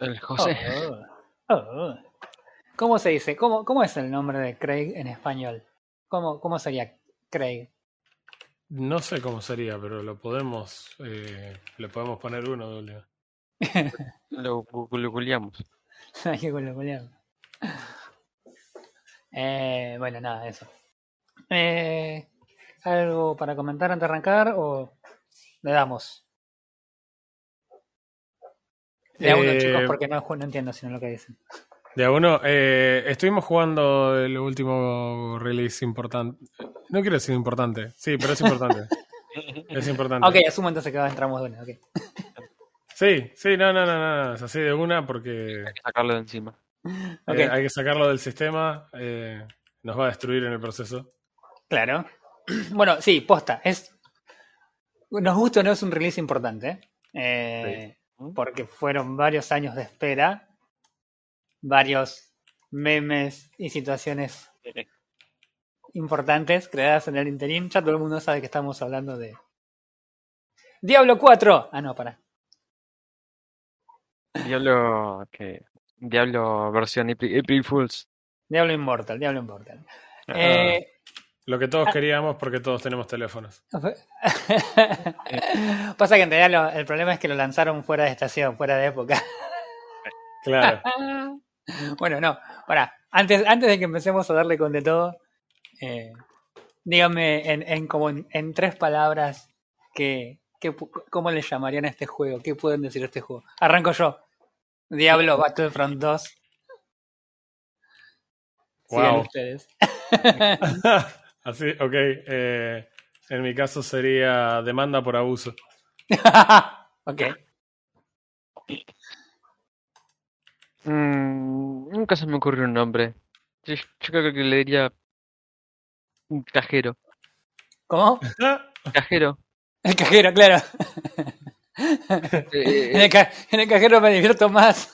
El José. Oh, oh. ¿Cómo se dice? ¿Cómo, ¿Cómo es el nombre de Craig en español? ¿Cómo, cómo sería Craig? No sé cómo sería, pero lo podemos, eh, le podemos poner uno, doble. Lo googleamos. Hay que googlear. Eh, bueno, nada, eso. Eh, ¿Algo para comentar antes de arrancar o le damos? De a uno, Eh, chicos, porque no, no entiendo sino lo que dicen. De a uno, eh, estuvimos jugando el último release importante. No quiero decir importante, sí, pero es importante. es importante. Ok, asumo entonces que entramos de una. ok. Sí, sí, no, no, no, no, no, es así de una porque Hay que sacarlo de encima. Ok, eh, hay que sacarlo del sistema, eh, nos va a destruir en el proceso. claro. Bueno, sí, posta. Es, nos gusta o no, es un release importante. eh, Porque fueron varios años de espera, varios memes y situaciones importantes creadas en el interín. Ya todo el mundo sabe que estamos hablando de Diablo 4. Ah, no, para. Diablo. que Diablo versión April, April Fools. Diablo Immortal, Diablo Immortal. Eh, Lo que todos queríamos porque todos tenemos teléfonos. Pasa que en realidad lo- el problema es que lo lanzaron fuera de estación, fuera de época. Claro. bueno, no, para. Antes, antes de que empecemos a darle con de todo, eh, díganme en, en, como en, en tres palabras que, que cómo le llamarían a este juego, qué pueden decir a este juego. Arranco yo. Diablo Battlefront 2. Sigan Wow. ustedes. Así, ok. eh, en mi caso sería demanda por abuso. ok. Mm, nunca se me ocurrió un nombre. Yo, yo creo que le diría. un Cajero. ¿Cómo? Cajero. El cajero, claro. Eh, En el, ca- en el cajero me divierto más.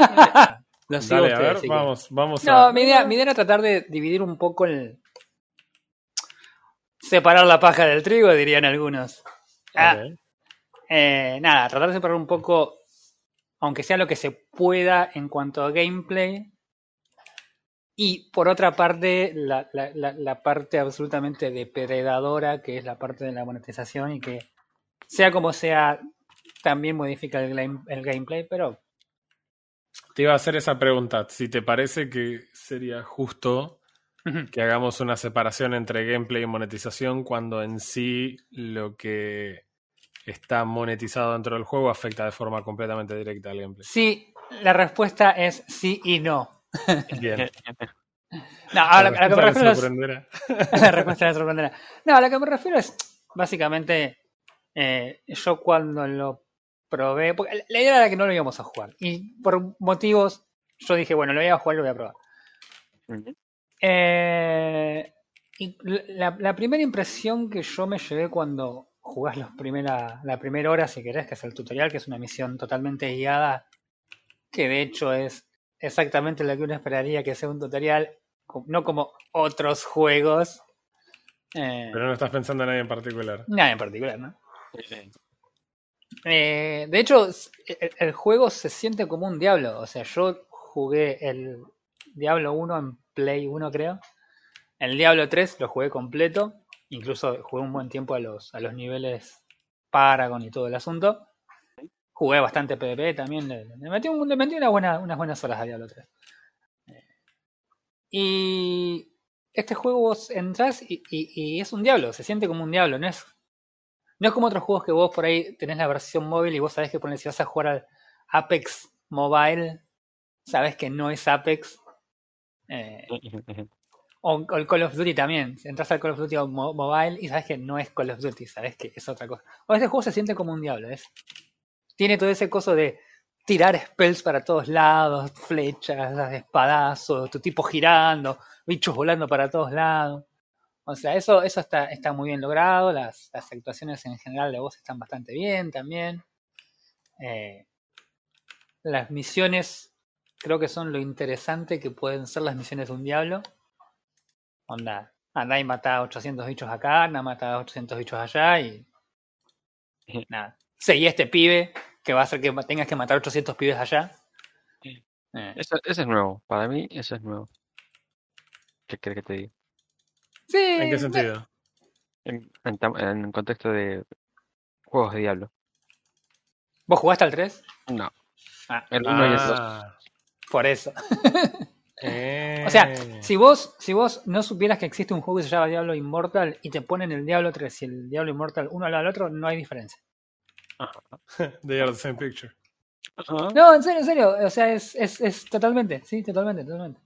Sigo Dale, a ustedes, ver, que- vamos, No, a. mi idea, mi idea era tratar de dividir un poco el. Separar la paja del trigo, dirían algunos. Ah, eh, nada, tratar de separar un poco, aunque sea lo que se pueda en cuanto a gameplay. Y por otra parte, la, la- la- la parte absolutamente depredadora, que es la parte de la monetización y que, sea como sea, también modifica el, game- el gameplay, pero Te iba a hacer esa pregunta. Si te parece que sería justo que hagamos una separación entre gameplay y monetización cuando en sí lo que está monetizado dentro del juego afecta de forma completamente directa al gameplay. sí, la respuesta es sí y no. Bien. No, a lo, a lo que me La respuesta refiero es, la respuesta me sorprenderá. No, a lo que me refiero es, básicamente, eh, yo cuando lo probé, porque la- idea era que no lo íbamos a jugar. Y por motivos, yo dije, bueno, lo voy a jugar y lo voy a probar. Eh, y la, la primera impresión que yo me llevé cuando jugás los primera, la primera hora, si querés, que es el tutorial, que es una misión totalmente guiada, que de hecho es exactamente lo que uno esperaría que sea un tutorial, no como otros juegos. Eh, Pero no estás pensando en nadie en particular. Nada en particular, ¿no? Eh, de hecho, s- el, el juego se siente como un Diablo. O sea, yo jugué el Diablo 1 en Play 1, creo. El Diablo 3 lo jugué completo. Incluso jugué un buen tiempo a los, a los niveles Paragon y todo el asunto. Jugué bastante PvP también. Le, metí, un- le metí una buena- unas buenas horas a Diablo 3. Eh, Y este juego vos entras y- y es un diablo, se siente como un diablo, no es, no es como otros juegos que vos por ahí tenés la versión móvil y vos sabés que ponele, si vas a jugar al Apex Mobile, sabés que no es Apex. eh, o, o el Call of Duty también. Entras al Call of Duty mo- Mobile y sabes que no es Call of Duty, sabes que es otra cosa. O este juego se siente como un diablo, ¿es? Tiene todo ese coso de tirar spells para todos lados, flechas, espadazos, tu tipo girando, bichos volando para todos lados. O sea, eso, eso está, está muy bien logrado. Las, las actuaciones en general de voz están bastante bien también. Eh, las misiones creo que son lo interesante que pueden ser las misiones de un diablo. Onda, andá y matá a 800 bichos acá, anda mata a 800 bichos allá y. Nada. Seguí a este pibe que va a hacer que tengas que matar 800 pibes allá. Eh. Eso, es nuevo. Para mí, eso es nuevo. ¿Qué crees que te diga? Sí. ¿En qué sentido? En, en, contexto de juegos de Diablo. ¿Vos jugaste al 3? No. Ah. El 1 y el 2. Ah. Por eso. Eh. O sea, si vos, si vos no supieras que existe un juego que se llama Diablo Immortal y te ponen el Diablo 3 y el Diablo Immortal uno al lado del otro, no hay diferencia. They are the same picture. No, en serio, en serio. O sea, es, es, es totalmente, sí, totalmente, totalmente.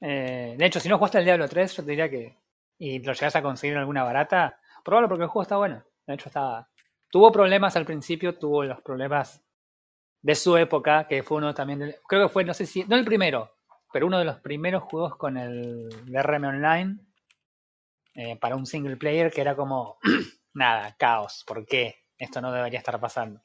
Eh, de hecho, si no jugaste el Diablo 3, yo te diría que. Y lo llegas a conseguir en alguna barata, probablemente porque el juego está bueno. De hecho, estaba. Tuvo problemas al principio, tuvo los problemas de su época, que fue uno también. creo que fue, no sé si. No el primero, pero uno de los primeros juegos con el DRM Online eh, para un single player que era como. nada, caos. ¿Por qué? Esto no debería estar pasando.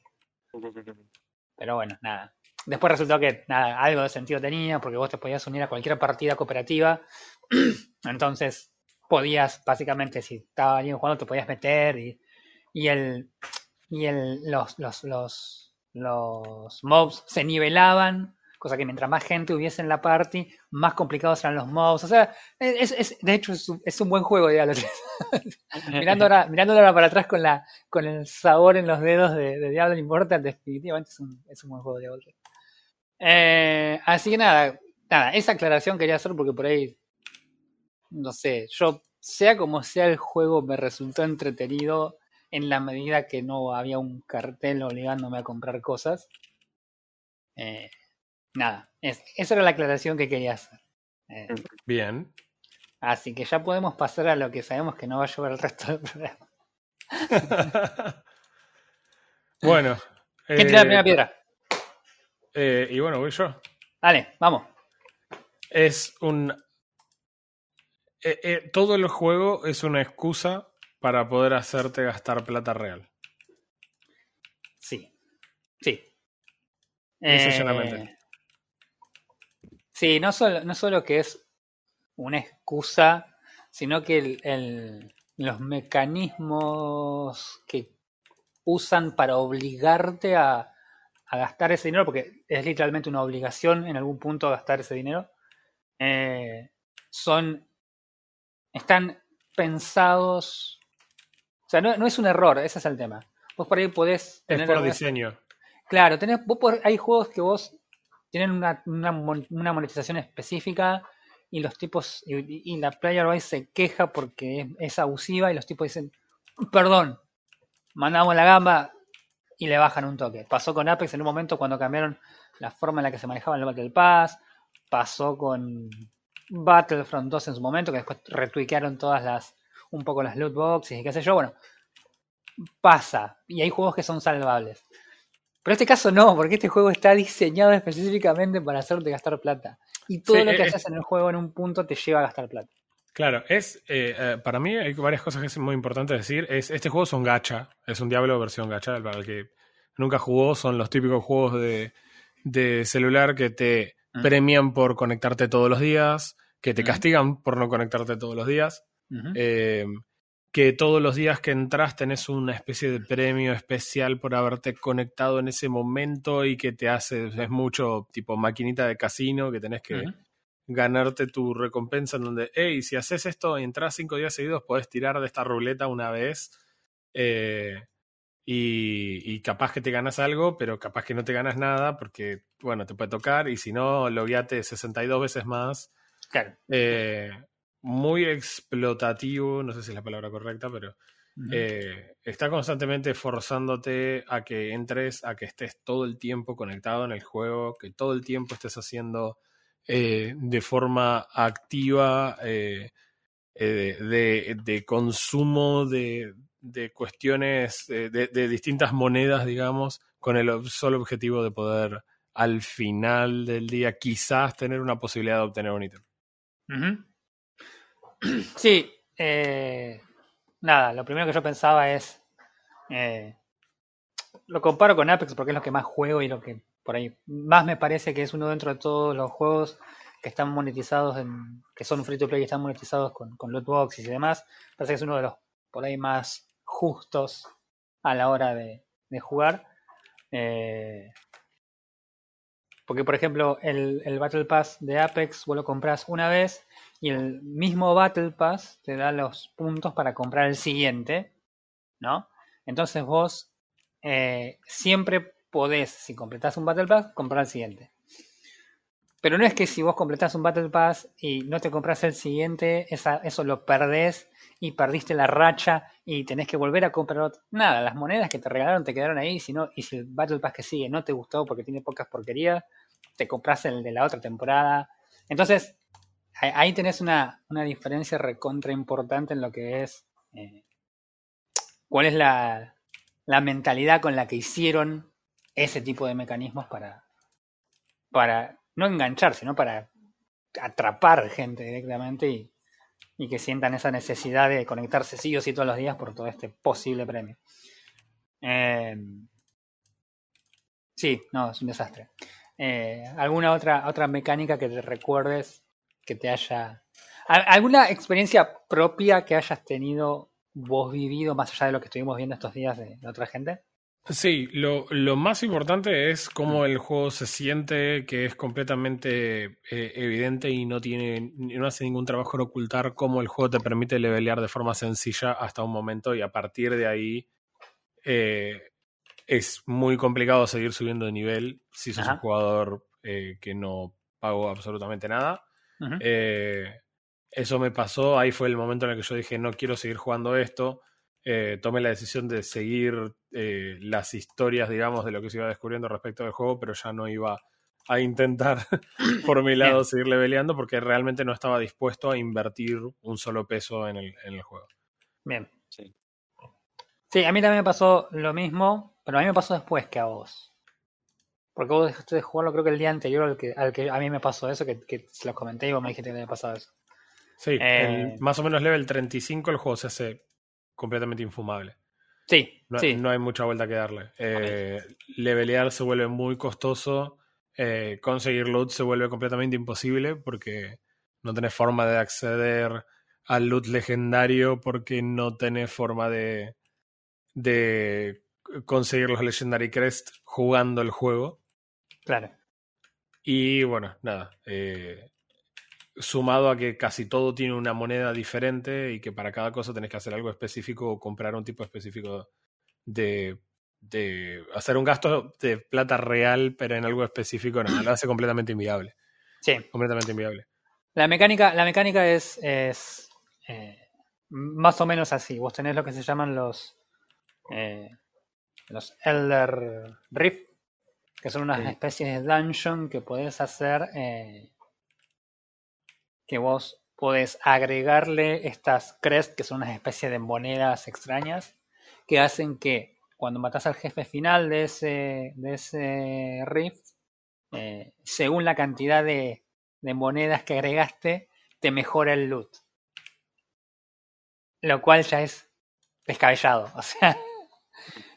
Pero bueno, nada. Después resultó que nada, algo de sentido tenía, porque vos te podías unir a cualquier partida cooperativa. Entonces, podías, básicamente, si estaba alguien jugando, te podías meter y, y el. Y el, los, los, los, los mobs se nivelaban cosa que mientras más gente hubiese en la party, más complicados eran los mobs. O sea, es, es de hecho es un, es un, buen juego, Diablo 3. mirando ahora, mirándolo ahora para atrás con, la, con el sabor en los dedos de, de Diablo Immortal, definitivamente es un, es un buen juego, Diablo 3. Eh, así que nada, nada, esa aclaración quería hacer porque por ahí, no sé, yo, sea como sea el juego, me resultó entretenido en la medida que no había un cartel obligándome a comprar cosas. Eh, nada, esa era la aclaración que quería hacer. Eh, Bien. Así que ya podemos pasar a lo que sabemos que no va a llevar el resto del programa. bueno. ¿Quién eh, tira la primera piedra? Eh, y bueno, voy yo. Dale, vamos. Es un. Todo el juego es una excusa para poder hacerte gastar plata real. Sí. Sí. Eh, Sí, no solo, no solo que es una excusa, sino que el, los mecanismos que usan para obligarte a, gastar ese dinero, porque es literalmente una obligación en algún punto gastar ese dinero, eh, son, están pensados, o sea, no, es un error, ese es el tema. Vos por ahí podés tener... Es por diseño. Claro, tenés, vos por, hay juegos que vos tienen una, una, monetización específica y los tipos y, la player base se queja porque es, abusiva y los tipos dicen perdón mandamos la gamba y le bajan un toque pasó con Apex en un momento cuando cambiaron la forma en la que se manejaba el Battle Pass pasó con Battlefront 2 en su momento que después retweakearon todas las un poco las loot boxes y qué sé yo bueno pasa y hay juegos que son salvables pero en este caso no, porque este juego está diseñado específicamente para hacerte gastar plata. Y todo lo que eh, haces en el juego en un punto te lleva a gastar plata. Claro, es eh, eh, para mí hay varias cosas que es muy importante decir. Es, este juego es un gacha, es un Diablo versión gacha. Para el que nunca jugó, son los típicos juegos de, celular que te mm. premian por conectarte todos los días, que te castigan por no conectarte todos los días que todos los días que entras tenés una especie de premio especial por haberte conectado en ese momento y que te hace, es mucho tipo maquinita de casino, que tenés que ganarte tu recompensa en donde, hey, si haces esto y entras cinco días seguidos, podés tirar de esta ruleta una vez eh, y, capaz que te ganas algo, pero capaz que no te ganas nada porque, bueno, te puede tocar y si no, logueate 62 veces más. Claro. Eh, muy explotativo, no sé si es la palabra correcta, pero eh, está constantemente forzándote a que entres, a que estés todo el tiempo conectado en el juego, que todo el tiempo estés haciendo eh, de forma activa eh, de, consumo de, cuestiones, de, distintas monedas, digamos, con el solo objetivo de poder al final del día quizás tener una posibilidad de obtener un ítem. Sí, eh, nada, lo primero que yo pensaba es, eh, lo comparo con Apex porque es lo que más juego y lo que por ahí. Más me parece que es uno dentro de todos los juegos que están monetizados, en, que son free to play y están monetizados con, con loot boxes y demás. Parece que es uno de los por ahí más justos a la hora de, jugar. Eh, porque, por ejemplo, el, Battle Pass de Apex vos lo compras una vez y el mismo Battle Pass te da los puntos para comprar el siguiente, ¿no? Entonces vos eh, siempre podés, si completás un Battle Pass, comprar el siguiente. Pero no es que si vos completás un Battle Pass y no te compras el siguiente, eso lo perdés y perdiste la racha y tenés que volver a comprar. Nada, las monedas que te regalaron te quedaron ahí, si y si el Battle Pass que sigue no te gustó porque tiene pocas porquerías, te compras el de la otra temporada. Entonces, ahí tenés una, diferencia recontra importante en lo que es eh, cuál es la, la mentalidad con la que hicieron ese tipo de mecanismos para, para no enganchar, sino para atrapar gente directamente y, y, que sientan esa necesidad de conectarse sí o sí todos los días por todo este posible premio. Eh, sí, no, es un desastre. Eh, ¿Alguna otra, otra mecánica que te recuerdes que te haya... ¿Alguna experiencia propia que hayas tenido vos vivido más allá de lo que estuvimos viendo estos días de, otra gente? Sí, lo, lo, más importante es cómo el juego se siente, que es completamente eh, evidente y no tiene, no hace ningún trabajo en ocultar cómo el juego te permite levelear de forma sencilla hasta un momento y a partir de ahí eh, es muy complicado seguir subiendo de nivel si sos un jugador eh, que no pagó absolutamente nada. Eso me pasó, ahí fue el momento en el que yo dije, no quiero seguir jugando esto. Eh, tomé la decisión de seguir eh, las historias, digamos, de lo que se iba descubriendo respecto del juego, pero ya no iba a intentar por mi lado seguir leveleando porque realmente no estaba dispuesto a invertir un solo peso en el, en el juego. Bien. Sí. sí, a mí también me pasó lo mismo, pero a mí me pasó después que a vos. Porque vos dejaste de jugarlo creo que el día anterior al que, al que a mí me pasó eso, que, que se lo comenté y vos me dijiste que te había pasado eso. Sí, eh, más o menos level 35 el juego se hace completamente infumable. Sí, no, sí. no hay mucha vuelta que darle. Eh, levelear se vuelve muy costoso, eh, conseguir loot se vuelve completamente imposible porque no tenés forma de acceder al loot legendario porque no tenés forma de, de conseguir los Legendary Crest jugando el juego. Claro. Y bueno, nada. Eh, sumado a que casi todo tiene una moneda diferente y que para cada cosa tenés que hacer algo específico o comprar un tipo específico de, de hacer un gasto de plata real, pero en algo específico, no, lo hace completamente inviable. Sí. Completamente inviable. La mecánica, la mecánica es, es eh, más o menos así. Vos tenés lo que se llaman los, eh, los Elder Rift, que son unas especies de dungeon que podés hacer eh, que vos podés agregarle estas crest, que son una especie de monedas extrañas, que hacen que cuando matas al jefe final de ese, de ese rift, eh, según la cantidad de, de monedas que agregaste, te mejora el loot. Lo cual ya es descabellado. O sea,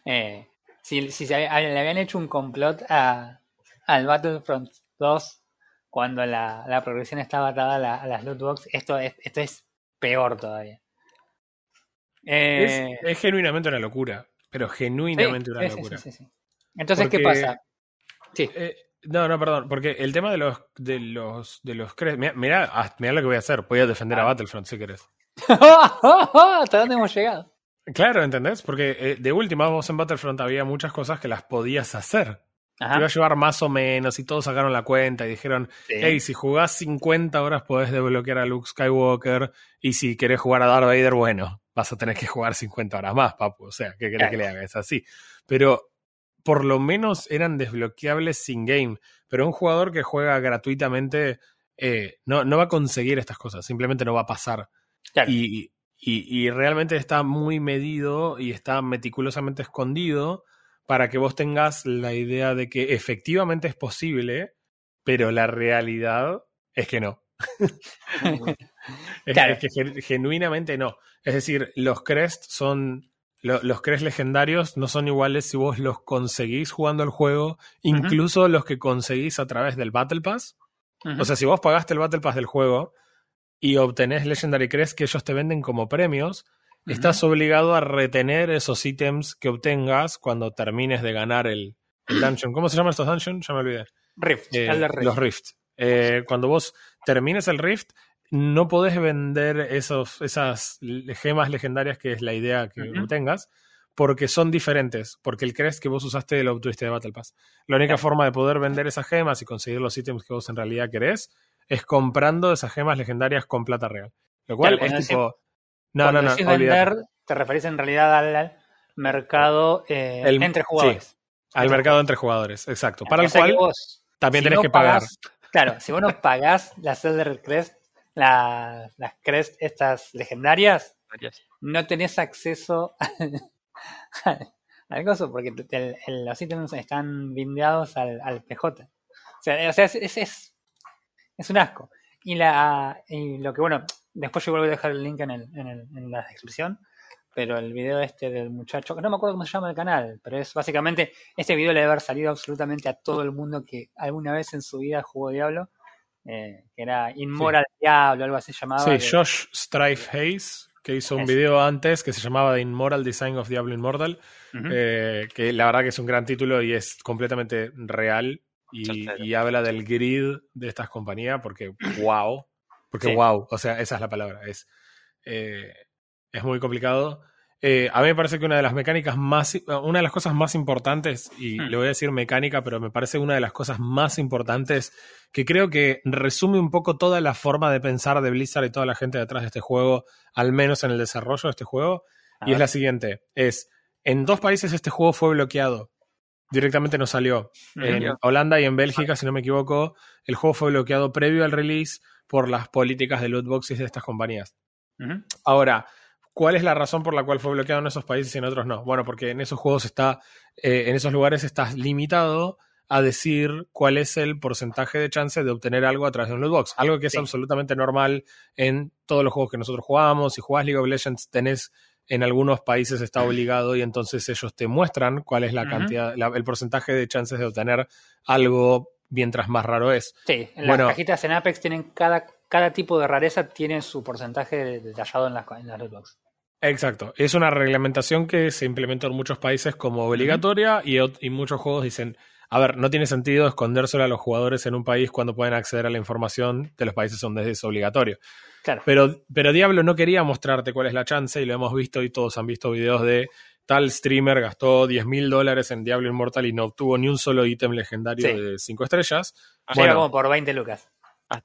eh, si, si le habían hecho un complot a, al Battlefront 2 cuando la, la progresión estaba atada a, las loot box, esto es, esto es peor todavía. Eh, es, genuinamente una locura, pero genuinamente una locura. Entonces, ¿qué pasa? Sí. Eh, no, no, perdón, porque el tema de los de los de los mira, mira, lo que voy a hacer, voy a defender a ah. Battlefront si querés. ¿Hasta dónde hemos llegado? Claro, ¿entendés? Porque eh, de última, vos en Battlefront había muchas cosas que las podías hacer. Te iba a llevar más o menos y todos sacaron la cuenta y dijeron, hey, si jugás 50 horas podés desbloquear a Luke Skywalker y si querés jugar a Darth Vader, bueno, vas a tener que jugar 50 horas más, papu. O sea, ¿qué querés que le haga? Es así. Pero por lo menos eran desbloqueables sin game. Pero un jugador que juega gratuitamente eh, no, no va a conseguir estas cosas, simplemente no va a pasar. Y, y, y realmente está muy medido y está meticulosamente escondido para que vos tengas la idea de que efectivamente es posible, pero la realidad es que no. es, que genuinamente no. Es decir, los crests son los crees legendarios no son iguales si vos los conseguís jugando el juego, incluso los que conseguís a través del Battle Pass. O sea, si vos pagaste el Battle Pass del juego y obtenés Legendary Crest que ellos te venden como premios, estás obligado a retener esos ítems que obtengas cuando termines de ganar el, dungeon. ¿Cómo se llaman estos dungeons? Ya me olvidé. Rift, eh, Los Rift. Eh, cuando vos termines el Rift, no podés vender esos, esas gemas legendarias, que es la idea que obtengas, porque son diferentes, porque el crest que vos usaste lo obtuviste de Battle Pass. La única forma de poder vender esas gemas y conseguir los ítems que vos en realidad querés es comprando esas gemas legendarias con plata real. Lo cual es tipo... no, no, no, vender, te referís en realidad al mercado eh, entre jugadores. al mercado entre jugadores, exacto. Para el cual también tenés que pagar. Claro, si vos no pagás la Zelda Crest, las Crest estas legendarias, no tenés acceso al coso porque los ítems están bindeados al, PJ. O sea, es, es, es, un asco. Y, la, y lo que, bueno, después yo vuelvo a dejar el link en, el, en, el, en la descripción pero el video este del muchacho, que no me acuerdo cómo se llama el canal, pero es básicamente, este video le debe haber salido absolutamente a todo el mundo que alguna vez en su vida jugó Diablo, eh, que era Inmoral Diablo, algo así llamaba. Sí, Josh Strife Hayes, que hizo un video antes que se llamaba The Inmoral Design of Diablo Immortal, eh, que la verdad que es un gran título y es completamente real y, habla del grid de estas compañías porque wow, porque wow, o sea, esa es la palabra, es... Eh, es muy complicado. Eh, a mí me parece que una de las mecánicas más, una de las cosas más importantes, y hmm. le voy a decir mecánica, pero me parece una de las cosas más importantes que creo que resume un poco toda la forma de pensar de Blizzard y toda la gente detrás de este juego, al menos en el desarrollo de este juego, y es la siguiente, es, en dos países este juego fue bloqueado, directamente no salió, en Holanda y en Bélgica, si no me equivoco, el juego fue bloqueado previo al release por las políticas de loot boxes de estas compañías. Ahora, ¿Cuál es la razón por la cual fue bloqueado en esos países y en otros no? Bueno, porque en esos juegos está, eh, en esos lugares estás limitado a decir cuál es el porcentaje de chance de obtener algo a través de un loot box. Algo que es absolutamente normal en todos los juegos que nosotros jugamos. Si jugás League of Legends, tenés en algunos países está obligado y entonces ellos te muestran cuál es la cantidad, el porcentaje de chances de obtener algo mientras más raro es. Sí, las cajitas en Apex tienen cada, cada tipo de rareza tiene su porcentaje detallado en las, en las loot box. Exacto. Es una reglamentación que se implementó en muchos países como obligatoria y, y, muchos juegos dicen, a ver, no tiene sentido escondérselo a los jugadores en un país cuando pueden acceder a la información de los países donde es obligatorio. Claro. Pero, pero Diablo no quería mostrarte cuál es la chance y lo hemos visto y todos han visto videos de tal streamer gastó 10 mil dólares en Diablo Immortal y no obtuvo ni un solo ítem legendario de 5 estrellas. bueno, como por 20 lucas.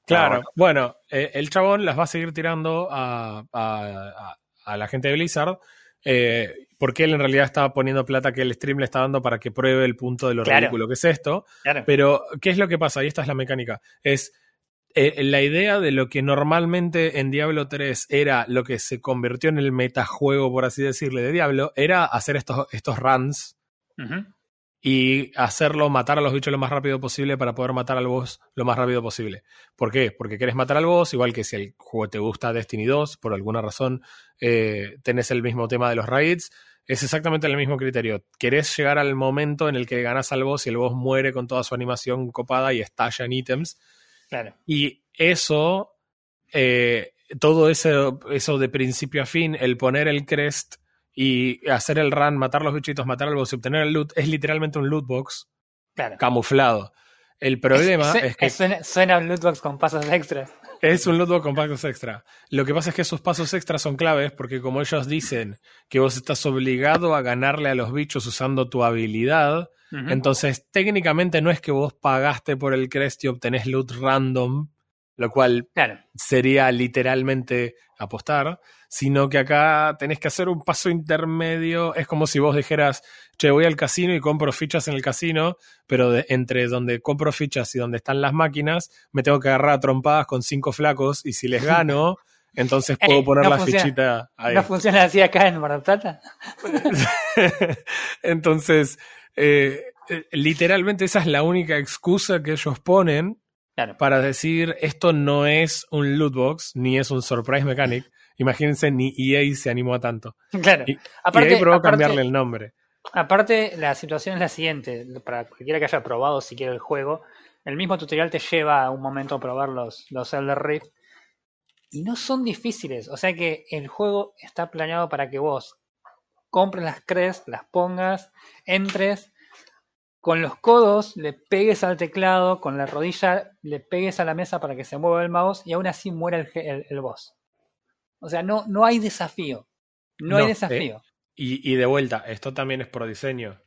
Claro, bueno, eh, el chabón las va a seguir tirando a a la gente de Blizzard, eh, porque él en realidad estaba poniendo plata que el stream le está dando para que pruebe el punto de lo ridículo que es esto. Pero, ¿qué es lo que pasa? Y esta es la mecánica. Es eh, la idea de lo que normalmente en Diablo 3 era lo que se convirtió en el metajuego, por así decirle, de Diablo, era hacer estos, estos runs y hacerlo, matar a los bichos lo más rápido posible para poder matar al boss lo más rápido posible. ¿Por qué? Porque quieres matar al boss, igual que si el juego te gusta Destiny 2, por alguna razón eh, tenés el mismo tema de los raids, es exactamente el mismo criterio. Querés llegar al momento en el que ganas al boss y el boss muere con toda su animación copada y estalla en ítems. Claro. Y eso, eh, todo eso, eso de principio a fin, el poner el crest y hacer el run, matar los bichitos, matar al boss y obtener el loot, es literalmente un loot box camuflado. El problema es, que. Suena, un loot box con pasos extras. Es un box con pasos extra. Lo que pasa es que esos pasos extras son claves porque, como ellos dicen que vos estás obligado a ganarle a los bichos usando tu habilidad, entonces técnicamente no es que vos pagaste por el crest y obtenés loot random, lo cual sería literalmente apostar, sino que acá tenés que hacer un paso intermedio. Es como si vos dijeras, che, voy al casino y compro fichas en el casino, pero entre donde compro fichas y donde están las máquinas, me tengo que agarrar a trompadas con cinco flacos y si les gano, entonces puedo poner la fichita ahí. ¿No funciona así acá en Mar Plata? entonces, eh, eh, literalmente esa es la única excusa que ellos ponen para decir esto no es un loot box ni es un surprise mechanic, Imagínense, ni EA se animó a tanto. Claro. Y, aparte, EA probó aparte- cambiarle el nombre. Aparte, la situación es la siguiente, para cualquiera que haya probado siquiera el juego, el mismo tutorial te lleva a un momento a probar los, los Elder Rift y no son difíciles, o sea que el juego está planeado para que vos compres las crests, las pongas, entres, con los codos le pegues al teclado, con la rodilla le pegues a la mesa para que se mueva el mouse y aún así muera el, el- el boss. O sea, no, no hay desafío. No, hay desafío. Y, y de vuelta, esto también es por diseño.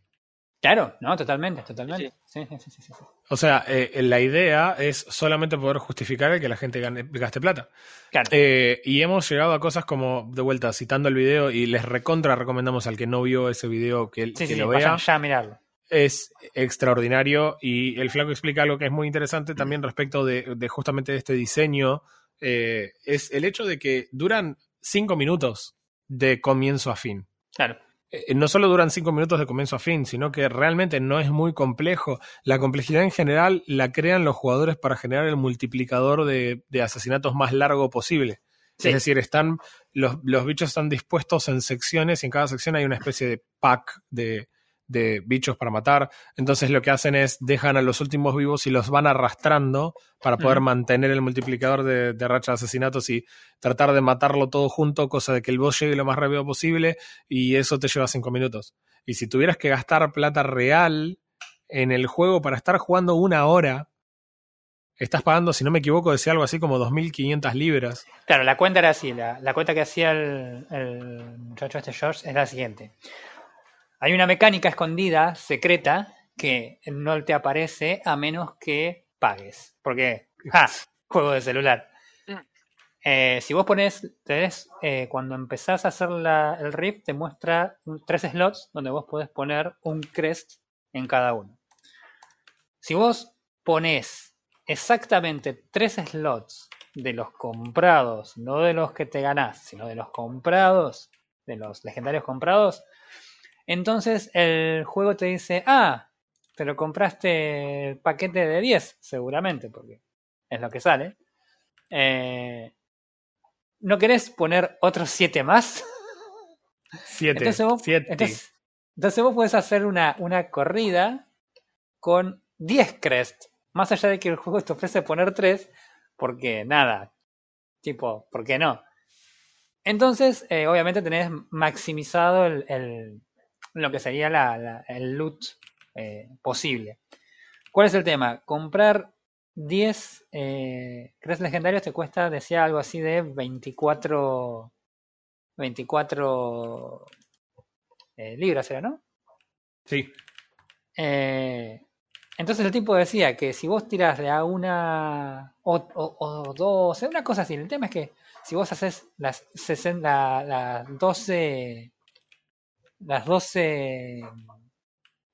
Claro, no, totalmente, totalmente. Sí, sí, sí, sí, sí, sí. O sea, eh, la idea es solamente poder justificar el que la gente gane- gaste plata. Claro. Eh, y hemos llegado a cosas como, de vuelta, citando el video, y les recontra recomendamos al que no vio ese video que, sí, que sí, sí, lo vea. vayan ya a mirarlo. Es extraordinario y el flaco explica algo que es muy interesante también respecto de, de justamente este diseño. eh, es el hecho de que duran cinco minutos de comienzo a fin. Claro. Eh, no solo duran cinco minutos de comienzo a fin, sino que realmente no es muy complejo. La complejidad en general la crean los jugadores para generar el multiplicador de, de asesinatos más largo posible. Sí. Es decir, están, los, los bichos están dispuestos en secciones y en cada sección hay una especie de pack de, de bichos para matar. Entonces lo que hacen es dejan a los últimos vivos y los van arrastrando para poder mantener el multiplicador de, de racha de asesinatos y tratar de matarlo todo junto, cosa de que el boss llegue lo más rápido posible y eso te lleva cinco minutos. Y si tuvieras que gastar plata real en el juego para estar jugando una hora, estás pagando, si no me equivoco, decía algo así como 2.500 libras. Claro, la cuenta era así. La, la cuenta que hacía el, el muchacho este George es la siguiente. Hay una mecánica escondida, secreta, que no te aparece a menos que pagues. Porque, ¡ja! Juego de celular. Eh, si vos pones, tenés, eh, cuando empezás a hacer la- el rift, te muestra tres slots donde vos podés poner un crest en cada uno. Si vos pones exactamente tres slots de los comprados, no de los que te ganás, sino de los comprados, de los legendarios comprados, entonces el juego te dice, ah, te lo compraste el paquete de 10, seguramente, porque es lo que sale. Eh, ¿No querés poner otros 7 más? Siete. Entonces vos, siete. entonces, entonces vos podés hacer una, una corrida con 10 crest. Más allá de que el juego te ofrece poner 3, porque nada. Tipo, ¿por qué no? Entonces, eh, obviamente tenés maximizado el, el- lo que sería la- la- el loot eh, posible. ¿Cuál es el tema? Comprar 10 eh, crest legendarios te cuesta, decía algo así de 24 24 eh, libras era, ¿no? Sí. Eh, entonces el tipo decía que si vos tirás de a una o, o, o dos, una cosa así, el tema es que si vos haces las 60, las 12, las 12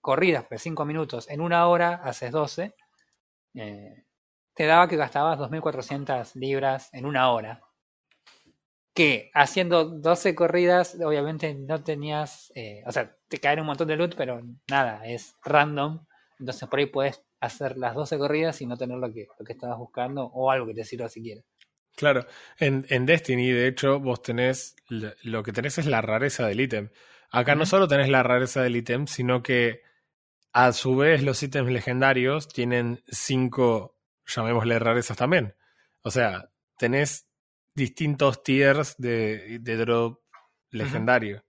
corridas por 5 minutos en una hora, haces 12, eh, te daba que gastabas 2.400 libras en una hora. Que haciendo 12 corridas, obviamente no tenías, eh, o sea, te caen un montón de loot, pero nada, es random. Entonces por ahí puedes hacer las 12 corridas y no tener lo que, lo que estabas buscando o algo que te sirva siquiera. Claro, en, en Destiny, de hecho, vos tenés, lo que tenés es la rareza del ítem. Acá no solo tenés la rareza del ítem, sino que a su vez los ítems legendarios tienen cinco, llamémosle rarezas también. O sea, tenés distintos tiers de, de drop legendario.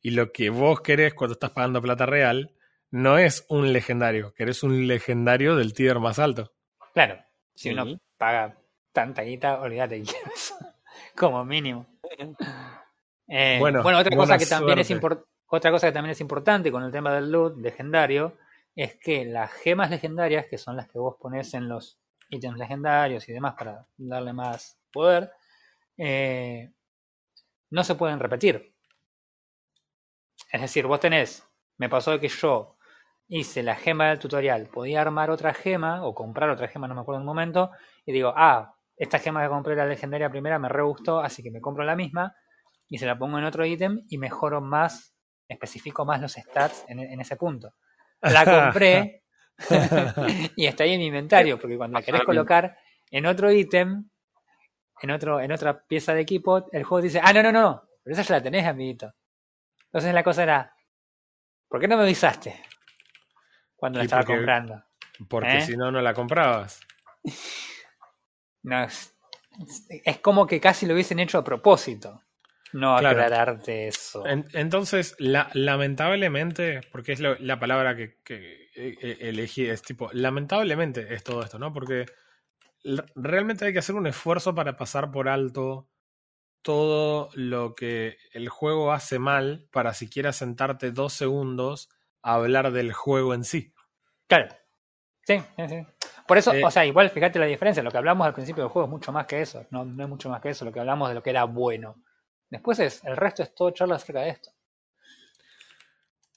Y lo que vos querés cuando estás pagando plata real no es un legendario, querés un legendario del tier más alto. Claro, si uno paga tanta guita, olvídate como mínimo. Eh, Bueno, bueno, otra cosa que también es suerte. impor- otra cosa que también es importante con el tema del loot legendario es que las gemas legendarias, que son las que vos pones en los ítems legendarios y demás para darle más poder, eh, no se pueden repetir. Es decir, vos tenés, me pasó que yo hice la gema del tutorial, podía armar otra gema o comprar otra gema, no me acuerdo en un momento, y digo, ah, esta gema que compré la legendaria primera me re gustó, así que me compro la misma y se la pongo en otro ítem y mejoro más, especifico más los stats en, en ese punto. La compré y está ahí en mi inventario, porque cuando la querés colocar en otro ítem, en, otro, en otra pieza de equipo, el juego dice, ah, no, no, no, pero esa ya la tenés, amiguito. Entonces la cosa era, ¿por qué no me avisaste? Cuando la estaba comprando. Porque ¿Eh? si no, no la comprabas. No, es, como que casi lo hubiesen hecho a propósito. No aclararte eso. entonces, la, lamentablemente, porque es la palabra que, que, elegí, es tipo, lamentablemente es todo esto, ¿no? Porque realmente hay que hacer un esfuerzo para pasar por alto todo lo que el juego hace mal para siquiera sentarte dos segundos a hablar del juego en sí. Claro. Sí, sí, Por eso, eh, o sea, igual fíjate la diferencia. Lo que hablamos al principio del juego es mucho más que eso. No, no es mucho más que eso. Lo que hablamos de lo que era bueno. Después es, el resto es todo charla acerca de esto.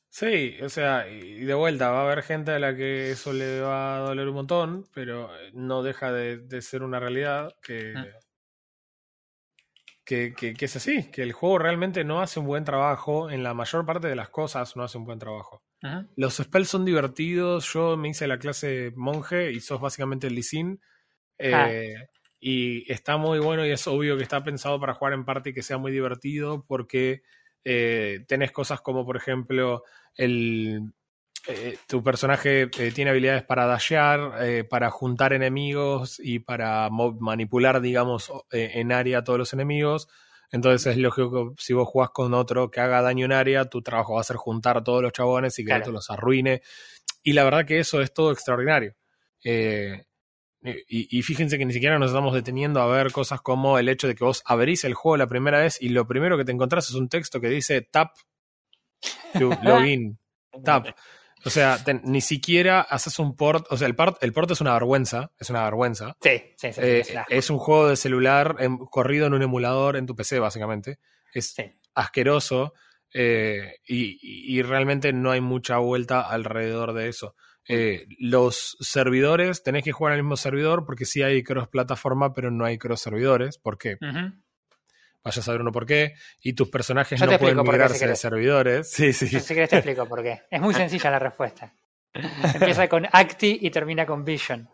Sí, o sea, y de vuelta, va a haber gente a la que eso le va a doler un montón, pero no deja de, ser una realidad que, mm. que, que, es así, que el juego realmente no hace un buen trabajo, en la mayor parte de las cosas no hace un buen trabajo. Los spells son divertidos, yo me hice la clase monje y sos básicamente el Lee ah. eh, y está muy bueno y es obvio que está pensado para jugar en parte y que sea muy divertido porque eh, tenés cosas como, por ejemplo, el, eh, tu personaje eh, tiene habilidades para dashear, para juntar enemigos y para manipular, digamos, en área a todos los enemigos. Entonces es lógico que si vos jugás con otro que haga daño en área, tu trabajo va a ser juntar a todos los chabones y que otro los arruine. Y la verdad que eso es todo extraordinario. Y, fíjense que ni siquiera nos estamos deteniendo a ver cosas como el hecho de que vos abrís el juego la primera vez y lo primero que te encontrás es un texto que dice tap to login. tap. O sea, ni siquiera haces un port. O sea, el port, el port es una vergüenza. Es una vergüenza. Sí, sí, sí. Eh, es un juego de celular corrido en un emulador en tu PC, básicamente. Es asqueroso. Eh, y, y, realmente no hay mucha vuelta alrededor de eso. Eh, los servidores, tenés que jugar al mismo servidor porque sí hay cross plataforma, pero no hay cross servidores. ¿Por qué? Vaya a saber uno por qué. Y tus personajes no pueden migrarse de servidores. Sí, sí. Si querés te explico por qué. Es muy sencilla la respuesta. Empieza con Acti y termina con Vision.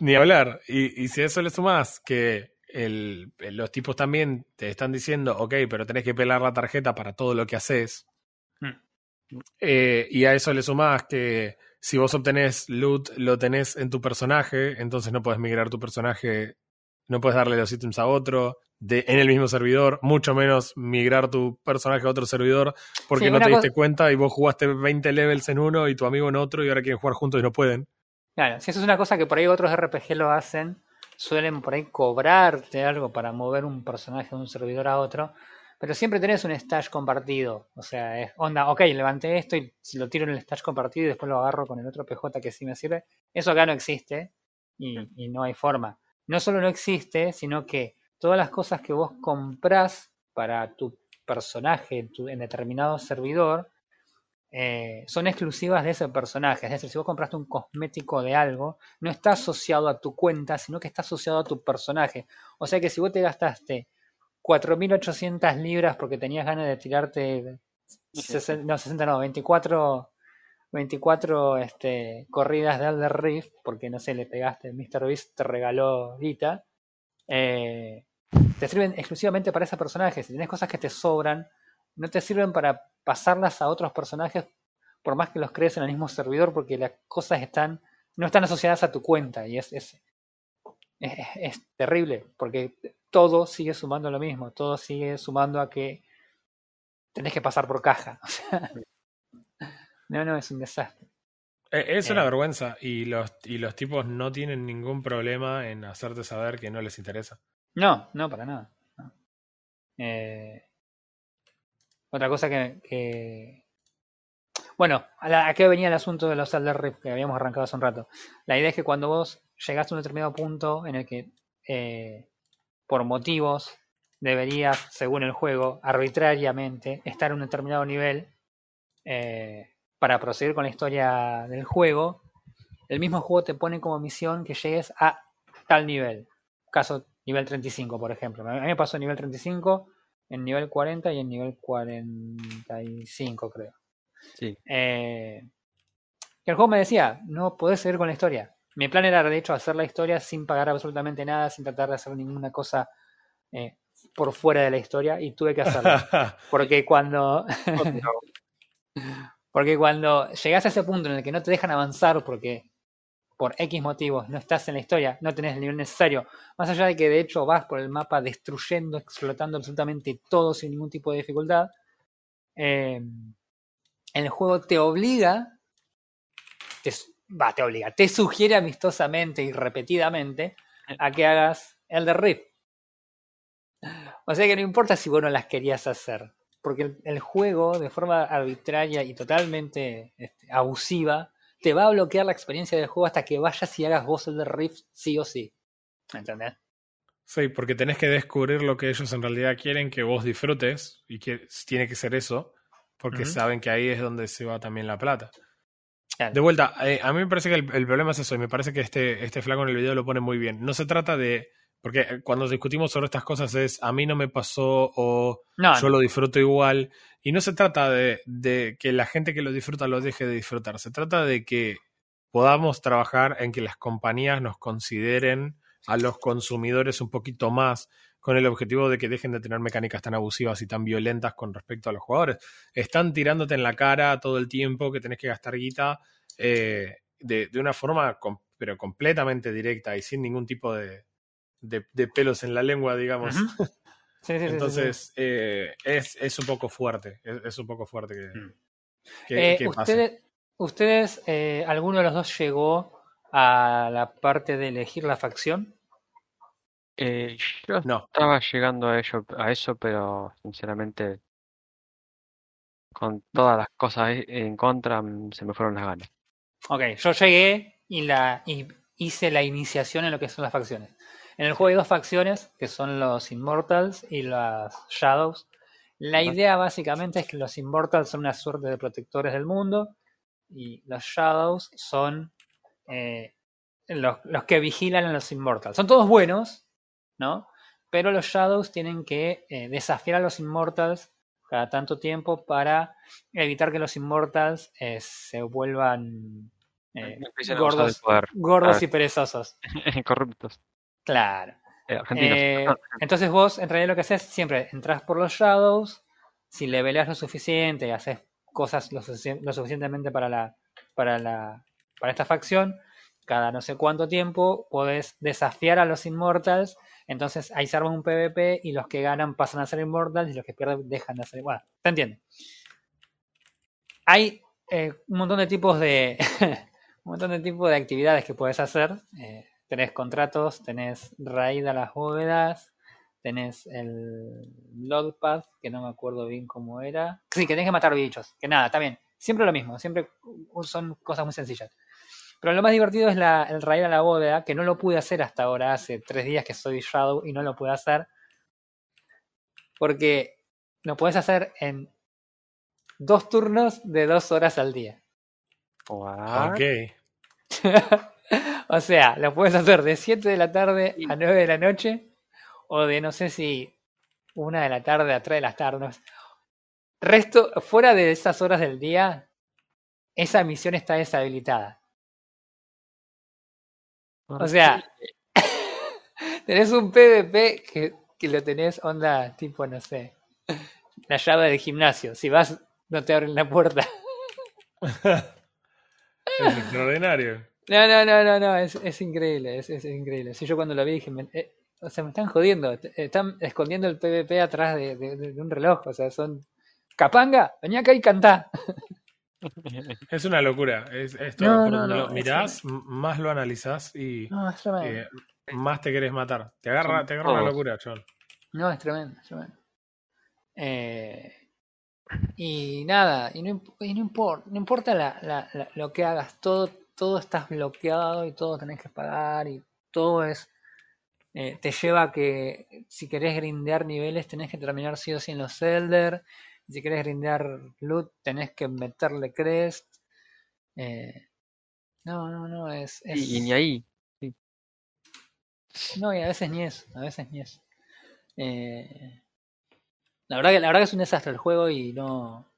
Ni hablar. Y, si a eso le sumas que los tipos también te están diciendo, ok, pero tenés que pelar la tarjeta para todo lo que haces. Mm. Eh, y a eso le sumás que si vos obtenés loot, lo tenés en tu personaje, entonces no puedes migrar tu personaje, no puedes darle los ítems a otro de, en el mismo servidor, mucho menos migrar tu personaje a otro servidor porque no te diste cuenta y vos jugaste 20 levels en uno y tu amigo en otro y ahora quieren jugar juntos y no pueden. Claro, si eso es una cosa que por ahí otros RPG lo hacen, suelen por ahí cobrarte algo para mover un personaje de un servidor a otro. Pero siempre tenés un stash compartido. O sea, es onda, ok, levanté esto y lo tiro en el stash compartido y después lo agarro con el otro PJ que sí me sirve. Eso acá no existe y, no hay forma. No solo no existe, sino que todas las cosas que vos comprás para tu personaje en, tu, en determinado servidor eh, son exclusivas de ese personaje. Es decir, si vos compraste un cosmético de algo, no está asociado a tu cuenta, sino que está asociado a tu personaje. O sea que si vos te gastaste 4.800 libras porque tenías ganas de tirarte, no, 60 no, 24, 24 este, corridas de Alder Rift, porque no sé, le pegaste, Mr. Beast te regaló guita, eh, te sirven exclusivamente para ese personaje. Si tienes cosas que te sobran, no te sirven para pasarlas a otros personajes, por más que los crees en el mismo servidor, porque las cosas están no están asociadas a tu cuenta y es, es, es terrible, porque todo sigue sumando lo mismo, todo sigue sumando a que tenés que pasar por caja. no, no, es un desastre. E, es una eh. vergüenza y los, y los tipos no tienen ningún problema en hacerte saber que no les interesa. No, no, para nada. Eh, otra cosa que, Bueno, a, qué venía el asunto de los Elder Rift que habíamos arrancado hace un rato. La idea es que cuando vos llegaste a un determinado punto en el que eh, por motivos, debería, según el juego, arbitrariamente estar en un determinado nivel eh, para proseguir con la historia del juego. El mismo juego te pone como misión que llegues a tal nivel. Caso nivel 35, por ejemplo. A mí me pasó nivel 35, en nivel 40 y en nivel 45, creo. Sí. Eh, el juego me decía, no podés seguir con la historia. Mi plan era, de hecho, hacer la historia sin pagar absolutamente nada, sin tratar de hacer ninguna cosa eh, por fuera de la historia y tuve que hacerlo. Porque cuando. porque cuando llegas a ese punto en el que no te dejan avanzar porque por X motivos no estás en la historia, no tenés el nivel necesario, más allá de que de hecho vas por el mapa destruyendo, explotando absolutamente todo sin ningún tipo de dificultad, eh, el juego te obliga, te, va, te obliga, te sugiere amistosamente y repetidamente a que hagas el de Rift. O sea que no importa si vos no las querías hacer, porque el, juego de forma arbitraria y totalmente este, abusiva te va a bloquear la experiencia del juego hasta que vayas y hagas vos el de Rift sí o sí. ¿Entendés? Sí, porque tenés que descubrir lo que ellos en realidad quieren que vos disfrutes y que tiene que ser eso, porque saben que ahí es donde se va también la plata. De vuelta, eh, a mí me parece que el, problema es eso, y me parece que este, este flaco en el video lo pone muy bien. No se trata de. Porque eh, cuando discutimos sobre estas cosas es a mí no me pasó o yo lo disfruto igual. Y no se trata de, de, que la gente que lo disfruta lo deje de disfrutar. Se trata de que podamos trabajar en que las compañías nos consideren a los consumidores un poquito más con el objetivo de que dejen de tener mecánicas tan abusivas y tan violentas con respecto a los jugadores. Están tirándote en la cara todo el tiempo que tenés que gastar guita eh, de, de, una forma pero completamente directa y sin ningún tipo de, de, pelos en la lengua, digamos. Entonces, eh, es, es, un poco fuerte, es, un poco fuerte que, mm. eh, ustedes, ¿Ustedes, eh, alguno de los dos llegó a la parte de elegir la facción? Yo no. estaba llegando a, ello, a eso, pero sinceramente con todas las cosas en contra mm, se me fueron las ganas. Ok, yo llegué y, la, y hice la iniciación en lo que son las facciones. En el juego hay dos facciones, que son los Immortals y las Shadows. La idea básicamente es que los Immortals son una suerte de protectores del mundo y los Shadows son eh, los, que vigilan a los Immortals. Son todos buenos, ¿no? Pero los Shadows tienen que eh, desafiar a los Immortals cada tanto tiempo para evitar que los Immortals eh, se vuelvan gordos, gordos y perezosos. Corruptos. Claro. Eh, eh, entonces vos en realidad lo que haces siempre entras por los shadows, si le velas lo suficiente y haces cosas lo, suficientemente para la, para la para esta facción, cada no sé cuánto tiempo podés desafiar a los Immortals, entonces ahí se arma un PvP y los que ganan pasan a ser Immortals y los que pierden dejan de ser. Bueno, ¿te entiendes? Hay eh, un montón de tipos de un montón de tipos de actividades que puedes hacer tenés contratos, tenés raíz a las bóvedas, tenés el Loadpad, que no me acuerdo bien cómo era. Sí, que tenés que matar bichos, que nada, también. Siempre lo mismo, siempre son cosas muy sencillas. Pero lo más divertido es la, el raid a la bóveda, que no lo pude hacer hasta ahora, hace tres días que soy Shadow y no lo pude hacer. Porque lo puedes hacer en dos turnos de dos horas al día. Ok. o sea, lo puedes hacer de 7 de la tarde a 9 de la noche o de no sé si 1 de la tarde a 3 de las tardes. Resto, fuera de esas horas del día, esa misión está deshabilitada. O sea, tenés un PvP que, que lo tenés onda tipo, no sé, la llave del gimnasio. Si vas, no te abren la puerta. es extraordinario. No, no, no, no, no, es, es increíble, es, es, increíble. Si yo cuando lo vi dije, eh, o sea, me están jodiendo, están escondiendo el PvP atrás de, de, un reloj, o sea, son... Capanga, venía acá y cantá. Es una locura. Es, esto, no, no, lo mirás, más lo analizás y eh, más te querés matar. Te agarra, te agarra una locura, John. No, es tremendo, es tremendo. Eh, y nada, y no, y no importa, no importa la, la, lo que hagas, todo todo estás bloqueado y todo tenés que pagar y todo es... Eh, te lleva a que si querés grindear niveles tenés que terminar sí o sí en los Elder. Si querés grindear loot tenés que meterle crest. Eh, no, no, no, es... Y, ni ahí. No, y a veces ni eso, a veces ni eso. Eh, la, verdad que, la verdad que es un desastre el juego y no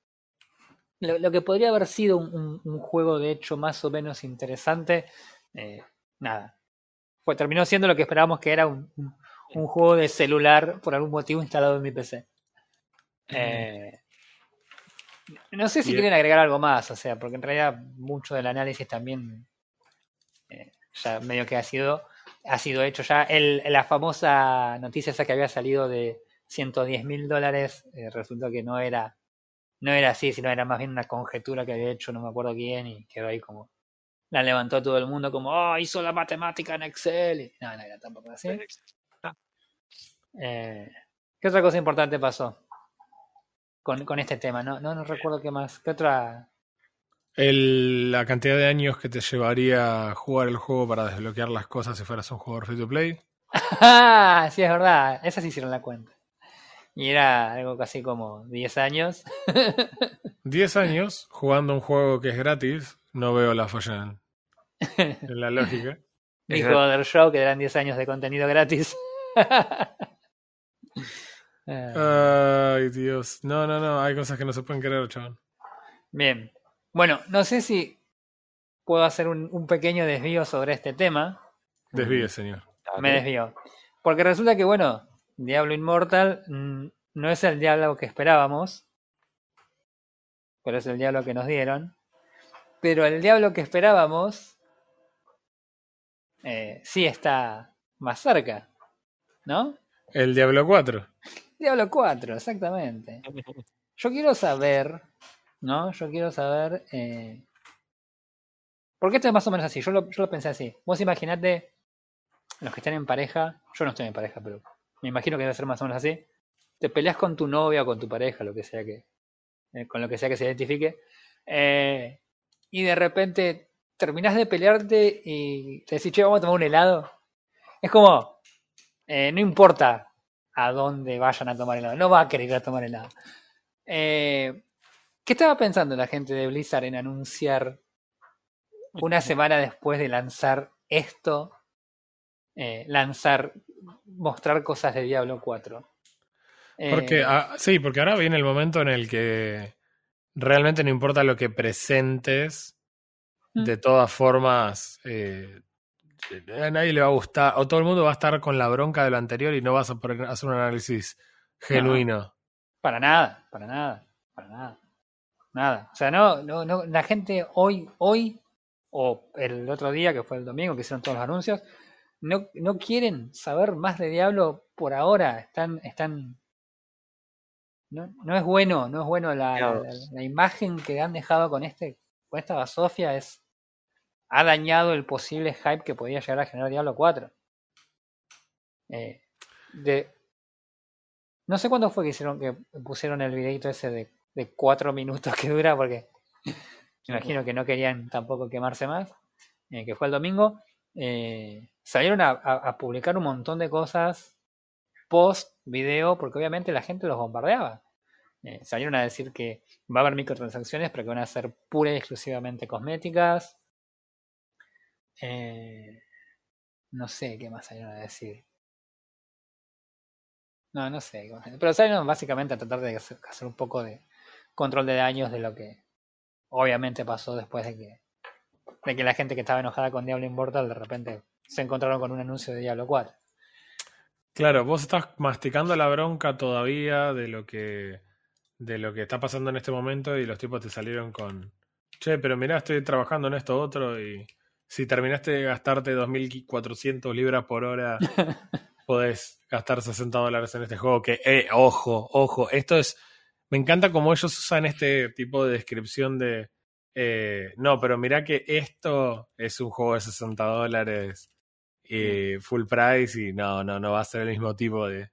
lo, que podría haber sido un, juego de hecho más o menos interesante, eh, nada. Pues terminó siendo lo que esperábamos que era un, un juego de celular por algún motivo instalado en mi PC. Eh, no sé si quieren agregar algo más, o sea, porque en realidad mucho del análisis también eh, ya medio que ha sido ha sido hecho ya. El, la famosa noticia esa que había salido de 110 mil dólares eh, resultó que no era no era así, sino era más bien una conjetura que había hecho no me acuerdo quién y quedó ahí como la levantó todo el mundo como oh hizo la matemática en Excel y, no, no era tampoco así. Eh, ¿Qué otra cosa importante pasó con, con este tema? No, no, no recuerdo qué más. ¿Qué otra el, la cantidad de años que te llevaría jugar el juego para desbloquear las cosas si fueras un jugador free to play. Ah, sí, es verdad. Esas sí hicieron la cuenta. Y era algo casi como 10 años. 10 años jugando un juego que es gratis. No veo la falla en, la lógica. Dijo del show que eran 10 años de contenido gratis. Ay, Dios. No, no, no. Hay cosas que no se pueden creer, chaval. Bien. Bueno, no sé si puedo hacer un, pequeño desvío sobre este tema. Desvío, señor. Me desvío. Porque resulta que, bueno, Diablo Immortal mm, no es el diablo que esperábamos, pero es el diablo que nos dieron. Pero el diablo que esperábamos eh, sí está más cerca, ¿no? El Diablo 4. Diablo 4, exactamente. Yo quiero saber ¿no? Yo quiero saber... Eh... Porque esto es más o menos así, yo lo, yo lo pensé así. Vos imaginate, los que están en pareja, yo no estoy en pareja, pero me imagino que debe ser más o menos así. Te peleas con tu novia o con tu pareja, lo que sea que, eh, con lo que sea que se identifique, eh, y de repente terminás de pelearte y te decís, che, vamos a tomar un helado. Es como, eh, no importa a dónde vayan a tomar helado, no va a querer ir a tomar helado. Eh, ¿Qué estaba pensando la gente de Blizzard en anunciar una semana después de lanzar esto, eh, lanzar, mostrar cosas de Diablo 4? Porque, eh, ah, sí, porque ahora viene el momento en el que realmente no importa lo que presentes, de todas formas, eh, a nadie le va a gustar, o todo el mundo va a estar con la bronca de lo anterior y no vas a poder hacer un análisis genuino. para nada, para nada, para nada. Nada. O sea, no, no, no, la gente hoy, hoy, o el otro día, que fue el domingo, que hicieron todos los anuncios, no, no quieren saber más de Diablo por ahora. Están, están. No, no es bueno, no es bueno la, la, imagen que han dejado con este, con esta basofia es. Ha dañado el posible hype que podía llegar a generar Diablo 4. Eh, no sé cuándo fue que hicieron que pusieron el videito ese de de cuatro minutos que dura, porque me imagino que no querían tampoco quemarse más, eh, que fue el domingo, eh, salieron a, publicar un montón de cosas post video, porque obviamente la gente los bombardeaba. Salieron a decir que va a haber microtransacciones, pero que van a ser pura y exclusivamente cosméticas. No sé qué más salieron a decir. No, no sé. Pero salieron básicamente a tratar de hacer un poco de, control de daños de lo que obviamente pasó después de que, de que la gente que estaba enojada con Diablo Immortal de repente se encontraron con un anuncio de Diablo 4. Claro, vos estás masticando la bronca todavía de lo que de lo que está pasando en este momento y los tipos te salieron con che, pero mirá, estoy trabajando en esto otro y si terminaste de gastarte 2.400 libras por hora, podés gastar 60 dólares en este juego que, eh, ojo, ojo, esto es me encanta cómo ellos usan este tipo de descripción de, eh, no, pero mira que esto es un juego de 60 dólares y full price y no, no, no va a ser el mismo tipo de...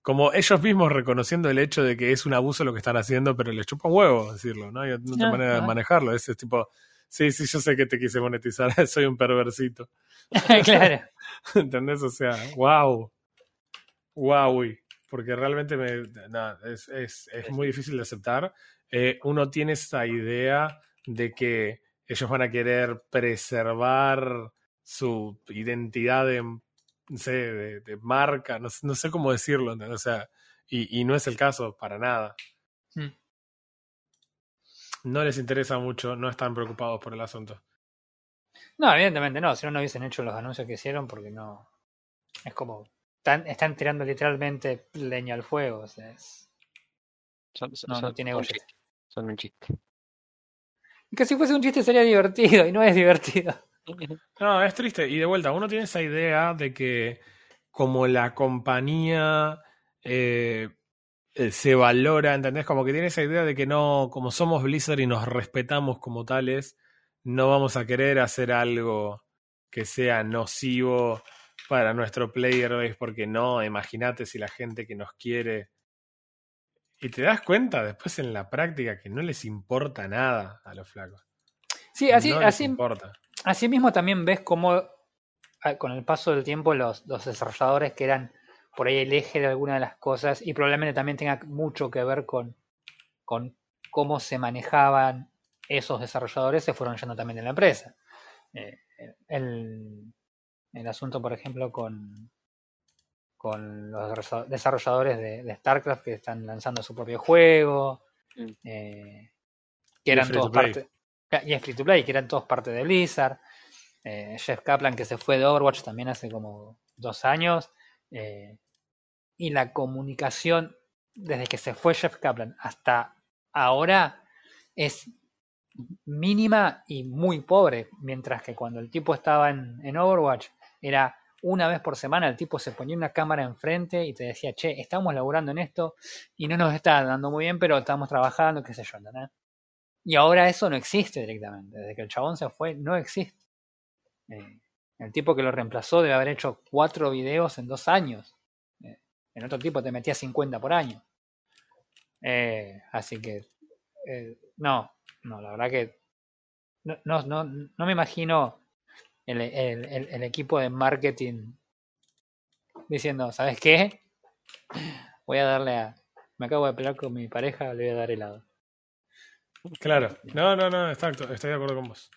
Como ellos mismos reconociendo el hecho de que es un abuso lo que están haciendo, pero les chupa un huevo decirlo, ¿no? Hay otra manera de manejarlo. Es, tipo, sí, sí, yo sé que te quise monetizar, soy un perversito. claro. ¿Entendés? O sea, wow. Wow porque realmente me, es, es, es, muy difícil de aceptar. Eh, uno tiene esa idea de que ellos van a querer preservar su identidad de, no sé, de, marca, no, no, sé cómo decirlo, o sea, y, y, no es el caso para nada. Hmm. No les interesa mucho, no están preocupados por el asunto. No, evidentemente no, si no, no hubiesen hecho los anuncios que hicieron porque no... Es como están, están tirando literalmente leña al fuego. O sea, no, no tiene son, son un chiste. Que si fuese un chiste sería divertido y no es divertido. No, es triste. Y de vuelta, uno tiene esa idea de que como la compañía eh, eh, se valora, ¿entendés? Como que tiene esa idea de que no, como somos Blizzard y nos respetamos como tales, no vamos a querer hacer algo que sea nocivo para nuestro player base, porque no, imagínate si la gente que nos quiere... Y te das cuenta después en la práctica que no les importa nada a los flacos. Sí, así, así, importa. así mismo también ves cómo ah, con el paso del tiempo los, los desarrolladores que eran por ahí el eje de alguna de las cosas y probablemente también tenga mucho que ver con, con cómo se manejaban esos desarrolladores, se fueron yendo también de la empresa. Eh, el, el, asunto, por ejemplo, con, con los desarrolladores de, StarCraft que están lanzando su propio juego, mm. eh, que eran todos parte. Y es free to play, que eran todos parte de Blizzard. Eh, Jeff Kaplan, que se fue de Overwatch también hace como dos años. Eh, y la comunicación desde que se fue Jeff Kaplan hasta ahora es mínima y muy pobre, mientras que cuando el tipo estaba en, Overwatch era una vez por semana el tipo se ponía una cámara enfrente y te decía, che, estamos laburando en esto y no nos está dando muy bien, pero estamos trabajando, qué sé yo. Y ahora eso no existe directamente, desde que el chabón se fue, no existe. Eh, el tipo que lo reemplazó debe haber hecho cuatro videos en dos años. En otro tipo te metía 50 por año. Eh, así que, eh, no, no, la verdad que no, no, no, me imagino el, el, equipo de marketing diciendo, ¿sabes qué? Voy a darle a... Me acabo de pelear con mi pareja, le voy a dar helado. Claro, no, no, no, exacto, estoy de acuerdo con vos.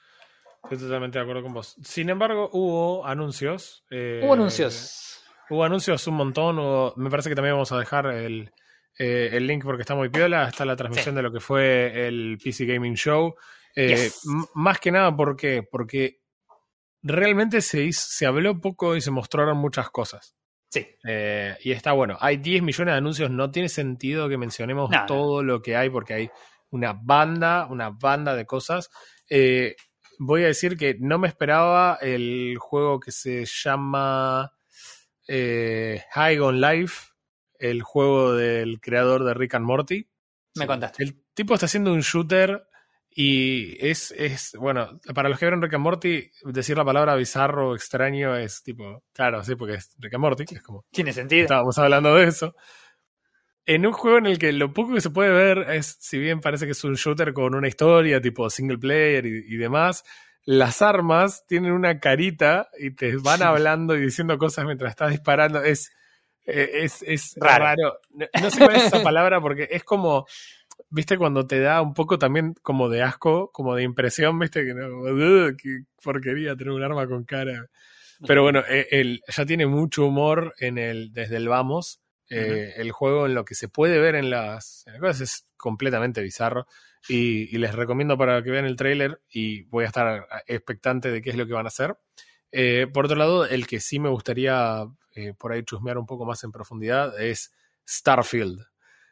Estoy totalmente de acuerdo con vos. Sin embargo, hubo anuncios. Eh, hubo anuncios Hubo anuncios un montón. me parece que también vamos a dejar el, eh, el link porque está muy piola. Está la transmisión de lo que fue el PC Gaming Show. Eh, más que nada, ¿por qué? Porque realmente se, se habló poco y se mostraron muchas cosas. Sí. Eh, y está bueno. Hay 10 millones de anuncios. No tiene sentido que mencionemos todo lo que hay porque hay una banda, una banda de cosas. voy a decir que no me esperaba el juego que se llama eh, High on Life, el juego del creador de Rick and Morty. Me contaste. El tipo está haciendo un shooter y es, es, bueno, para los que vieron Rick and Morty, decir la palabra bizarro, extraño, es tipo, claro, sí, porque es Rick and Morty, es como... Tiene sentido. Estábamos hablando de eso. En un juego en el que lo poco que se puede ver es, si bien parece que es un shooter con una historia tipo single player y demás, las armas tienen una carita y te van hablando y diciendo cosas mientras estás disparando. Es, eh, es, es raro. No, sé cuál es esa palabra porque es como, viste, cuando te da un poco también como de asco, como de impresión, viste, que no, qué porquería tener un arma con cara. Pero bueno, él eh, ya tiene mucho humor en el, desde el vamos. Eh, el juego en lo que se puede ver en las, en las cosas es completamente bizarro. Y, les recomiendo para que vean el trailer y voy a estar expectante de qué es lo que van a hacer. Eh, por otro lado, el que sí me gustaría eh, por ahí chusmear un poco más en profundidad es Starfield.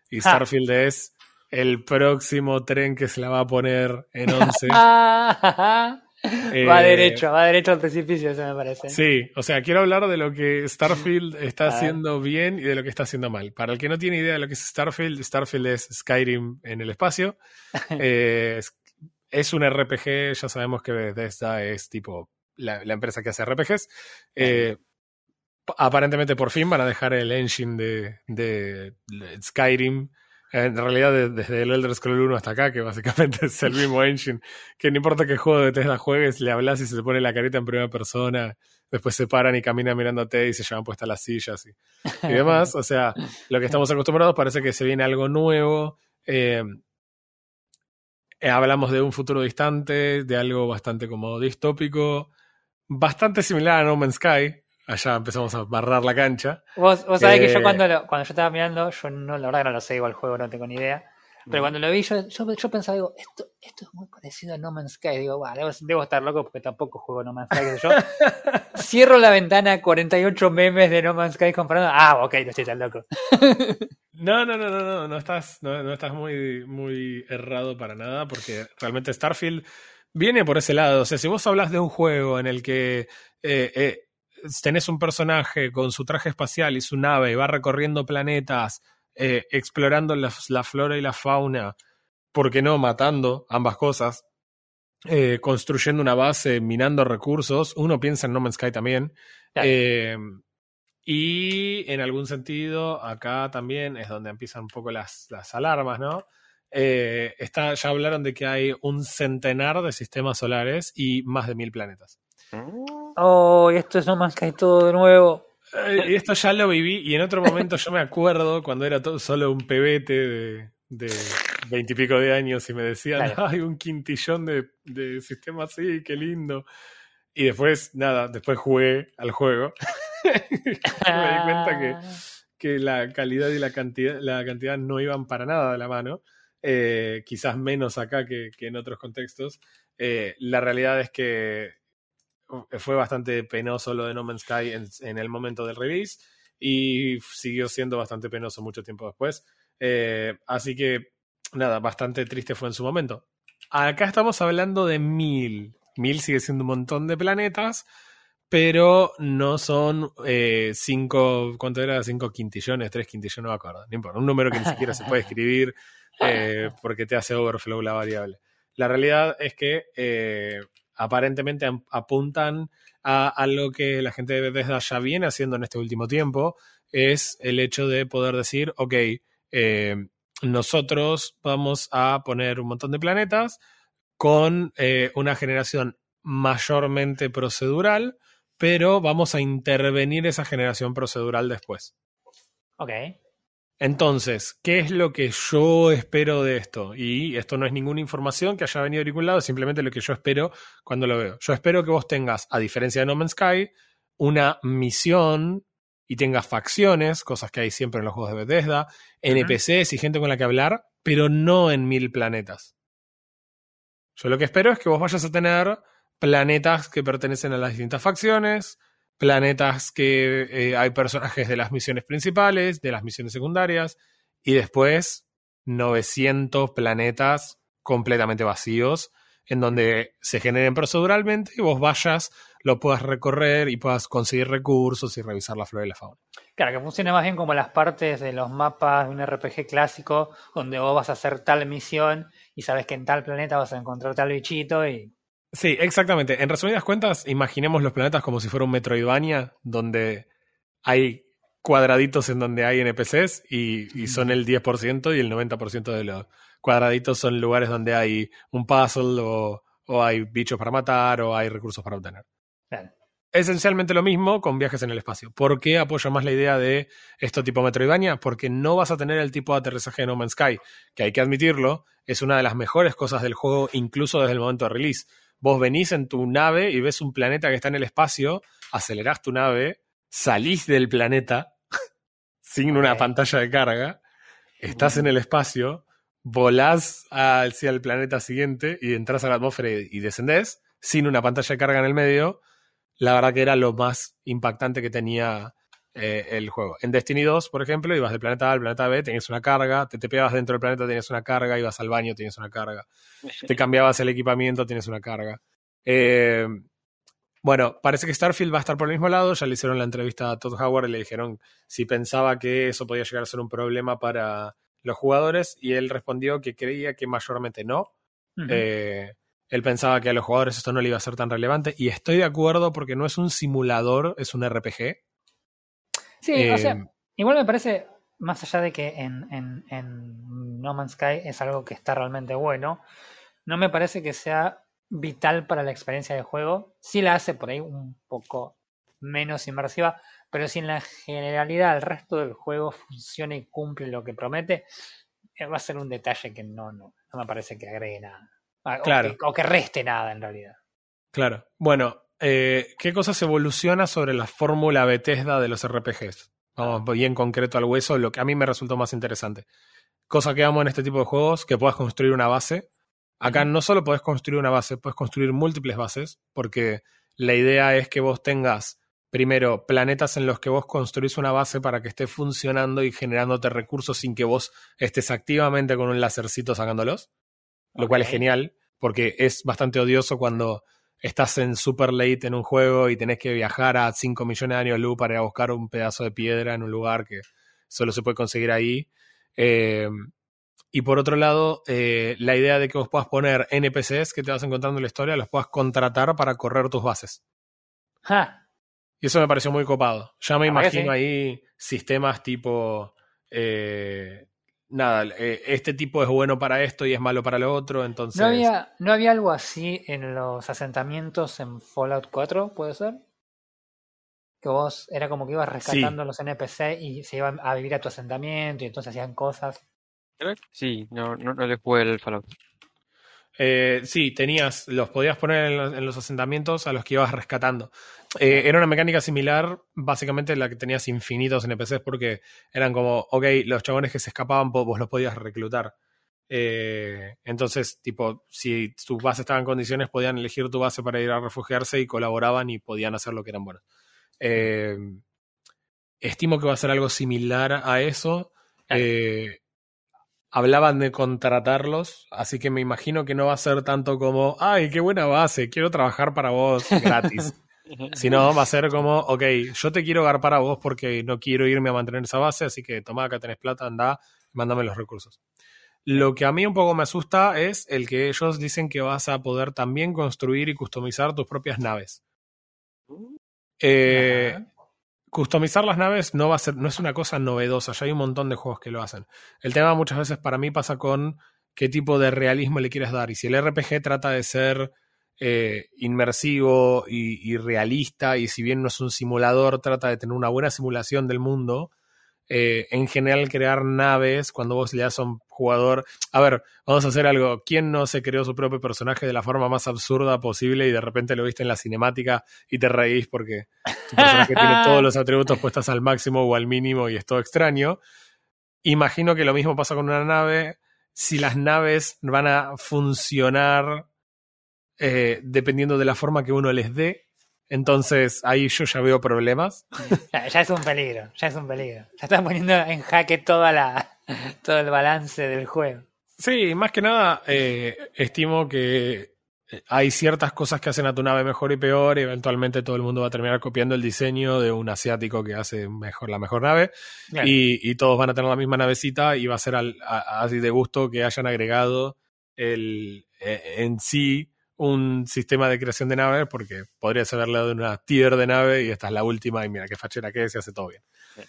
Y Starfield es el próximo tren que se la va a poner en 11. Va eh, derecho, va derecho al precipicio, eso me parece. Sí, o sea, quiero hablar de lo que Starfield está haciendo bien y de lo que está haciendo mal. Para el que no tiene idea de lo que es Starfield, Starfield es Skyrim en el espacio. Eh, es, un RPG, ya sabemos que Bethesda es tipo la, empresa que hace RPGs. Eh, aparentemente por fin van a dejar el engine de, de Skyrim en realidad, desde el Elder Scrolls 1 hasta acá, que básicamente es el mismo engine, que no importa qué juego de Tesla juegues, le hablas y se te pone la carita en primera persona, después se paran y caminan mirándote y se llevan puestas las sillas y, y demás. O sea, lo que estamos acostumbrados parece que se viene algo nuevo. Eh, eh, hablamos de un futuro distante, de algo bastante como distópico, bastante similar a No Man's Sky, allá empezamos a barrar la cancha. Vos, vos sabés que yo eh, cuando, cuando yo estaba mirando, yo no, la verdad que no lo sé igual el juego, no tengo ni idea. Pero cuando lo vi, yo, yo, pensaba, digo, esto, esto es muy parecido a No Man's Sky. Digo, debo, estar loco porque tampoco juego No Man's Sky. Yo cierro la ventana, 48 memes de No Man's Sky comparando. Ah, ok, no estoy tan loco. no, no, no, no, no, no estás, no, estás muy, muy errado para nada porque realmente Starfield viene por ese lado. O sea, si vos hablas de un juego en el que eh, eh, tenés un personaje con su traje espacial y su nave y va recorriendo planetas eh, explorando la, flora y la fauna, ¿por qué no matando ambas cosas? Eh, construyendo una base, minando recursos. Uno piensa en No Man's Sky también. Eh, y en algún sentido, acá también es donde empiezan un poco las, las alarmas, ¿no? está, ya hablaron de que hay un centenar de sistemas solares y más de mil planetas. Oh, esto es No Man's Sky todo de nuevo. Y esto ya lo viví y en otro momento yo me acuerdo cuando era todo, solo un pebete de veintipico de, años y me decían, hay un quintillón de, de sistemas, sí, qué lindo. Y después, nada, después jugué al juego. me di cuenta que, que, la calidad y la cantidad, la cantidad no iban para nada de la mano. Eh, quizás menos acá que, que en otros contextos. Eh, la realidad es que eh, fue bastante penoso lo de No Man's Sky en, el momento del release y siguió siendo bastante penoso mucho tiempo después. Eh, así que, nada, bastante triste fue en su momento. Acá estamos hablando de mil. Mil sigue siendo un montón de planetas, pero no son eh, cinco, ¿cuánto era? Cinco quintillones, tres quintillones, no me acuerdo. No importa, un número que ni siquiera se puede escribir porque te hace overflow la variable. La realidad es que aparentemente apuntan a, lo que la gente de Bethesda ya viene haciendo en este último tiempo, es el hecho de poder decir, ok, eh, nosotros vamos a poner un montón de planetas con eh, una generación mayormente procedural, pero vamos a intervenir esa generación procedural después. Ok. Entonces, ¿qué es lo que yo espero de esto? Y esto no es ninguna información que haya venido de ningún lado, es simplemente lo que yo espero cuando lo veo. Yo espero que vos tengas, a diferencia de No Man's Sky, una misión y tengas facciones, cosas que hay siempre en los juegos de Bethesda, NPCs y gente con la que hablar, pero no en mil planetas. Yo lo que espero es que vos vayas a tener planetas que pertenecen a las distintas facciones, planetas que eh, hay personajes de las misiones principales, de las misiones secundarias, y después 900 planetas completamente vacíos, en donde se generen proceduralmente y vos vayas, lo puedas recorrer y puedas conseguir recursos y revisar la flora y la fauna. Claro, que funcione más bien como las partes de los mapas de un RPG clásico, donde vos vas a hacer tal misión y sabes que en tal planeta vas a encontrar tal bichito y Sí, exactamente. En resumidas cuentas, imaginemos los planetas como si fuera un Metroidvania, donde hay cuadraditos en donde hay NPCs y, son el 10% y el 90% de los cuadraditos son lugares donde hay un puzzle o, hay bichos para matar o hay recursos para obtener. Esencialmente lo mismo con viajes en el espacio. ¿Por qué apoyo más la idea de esto tipo Metroidvania? Porque no vas a tener el tipo de aterrizaje de No Man's Sky, que hay que admitirlo, es una de las mejores cosas del juego, incluso desde el momento de release Vos venís en tu nave y ves un planeta que está en el espacio, acelerás tu nave, salís del planeta sin una pantalla de carga, estás en el espacio, volás hacia el planeta siguiente y entras a la atmósfera y, descendés sin una pantalla de carga en el medio. La verdad que era lo más impactante que tenía eh, el juego. En Destiny 2, por ejemplo, ibas del planeta A al planeta B, tenías una carga, te, te pegabas dentro del planeta, tenías una carga, ibas al baño, tenías una carga, te cambiabas el equipamiento, tienes una carga. Eh, bueno, parece que Starfield va a estar por el mismo lado, ya le hicieron la entrevista a Todd Howard y le dijeron si pensaba que eso podía llegar a ser un problema para los jugadores y él respondió que creía que mayormente no. Eh, él pensaba que a los jugadores esto no le iba a ser tan relevante y estoy de acuerdo porque no es un simulador, es un RPG. Sí, o sea, em, igual me parece, más allá de que en, en, en, No Man's Sky es algo que está realmente bueno, no me parece que sea vital para la experiencia de juego. Sí la hace por ahí un poco menos inmersiva, pero si en la generalidad el resto del juego funciona y cumple lo que promete, eh, va a ser un detalle que no, no, no me parece que agregue nada. Ah, claro. o que reste nada en realidad. Claro. Bueno, eh, ¿qué cosas evoluciona sobre la fórmula Bethesda de los RPGs? Vamos bien concreto al hueso, lo que a mí me resultó más interesante. cosa que amo en este tipo de juegos, que puedas construir una base. Acá no solo podés construir una base, puedes construir múltiples bases, porque la idea es que vos tengas primero planetas en los que vos construís una base para que esté funcionando y generándote recursos sin que vos estés activamente con un lásercito sacándolos, lo cual es genial, porque es bastante odioso cuando estás en super late en un juego y tenés que viajar a 5 millones de años luz para ir a buscar un pedazo de piedra en un lugar que solo se puede conseguir ahí. Eh, y por otro lado, eh, la idea de que vos puedas poner NPCs que te vas encontrando en la historia, los puedas contratar para correr tus bases. Y eso me pareció muy copado. Ya me imagino ahí sistemas tipo. Eh, nada, eh, este tipo es bueno para esto y es malo para lo otro, entonces... ¿No había, ¿No había algo así en los asentamientos en Fallout 4, puede ser? Que vos era como que ibas rescatando los NPC y se iban a vivir a tu asentamiento y entonces hacían cosas. Sí, no, no, no le jugué el Fallout. Eh, sí, tenías, los podías poner en los, asentamientos a los que ibas rescatando. Eh, era una mecánica similar, básicamente la que tenías infinitos NPCs porque eran como, ok, los chabones que se escapaban vos los podías reclutar. Eh, entonces, tipo, si tu base estaba en condiciones, podían elegir tu base para ir a refugiarse y colaboraban y podían hacer lo que eran buenos. estimo que va a ser algo similar a eso hablaban de contratarlos, así que me imagino que no va a ser tanto como, ay, qué buena base, quiero trabajar para vos gratis. Sino va a ser como, ok, yo te quiero dar para vos porque no quiero irme a mantener esa base, así que toma, acá tenés plata, anda, mándame los recursos. Lo que a mí un poco me asusta es el que ellos dicen que vas a poder también construir y customizar tus propias naves. Eh, customizar las naves no va a ser, no es una cosa novedosa, ya hay un montón de juegos que lo hacen. El tema muchas veces para mí pasa con qué tipo de realismo le quieres dar. Y si el RPG trata de ser eh, inmersivo y, realista, y si bien no es un simulador, trata de tener una buena simulación del mundo, eh, en general crear naves cuando vos le das a un jugador, a ver, vamos a hacer algo, ¿quién no se creó su propio personaje de la forma más absurda posible y de repente lo viste en la cinemática y te reís porque tu personaje tiene todos los atributos puestos al máximo o al mínimo y es todo extraño? Imagino que lo mismo pasa con una nave, si las naves van a funcionar eh, dependiendo de la forma que uno les dé, entonces ahí yo ya veo problemas. Ya, es un peligro, ya es un peligro. Ya están poniendo en jaque toda la, todo el balance del juego. Sí, más que nada, eh, estimo que eh, hay ciertas cosas que hacen a tu nave mejor y peor, y eventualmente todo el mundo va a terminar copiando el diseño de un asiático que hace mejor la mejor nave, y, todos van a tener la misma navecita y va a ser así de gusto que hayan agregado el, eh, en sí un sistema de creación de naves porque podrías haberle dado una tier de nave y esta es la última y mira qué fachera que es y hace todo bien.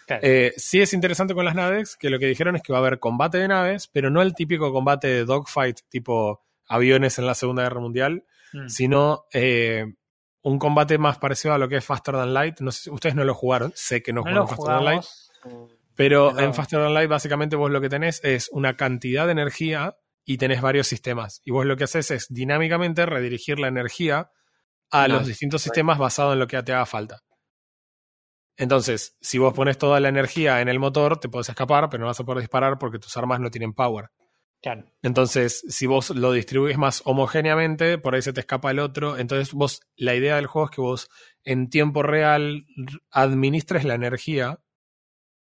Eh, sí es interesante con las naves que lo que dijeron es que va a haber combate de naves, pero no el típico combate de dogfight tipo aviones en la Segunda Guerra Mundial, mm. sino eh, un combate más parecido a lo que es Faster Than Light. No sé, ustedes no lo jugaron, sé que no, jugaron Faster Than Light. Pero en Faster Than Light básicamente vos lo que tenés es una cantidad de energía y tenés varios sistemas. Y vos lo que haces es dinámicamente redirigir la energía a los distintos sistemas basado en lo que te haga falta. Entonces, si vos pones toda la energía en el motor, te puedes escapar, pero no vas a poder disparar porque tus armas no tienen power. Entonces, si vos lo distribuís más homogéneamente, por ahí se te escapa el otro. Entonces, vos, la idea del juego es que vos en tiempo real administres la energía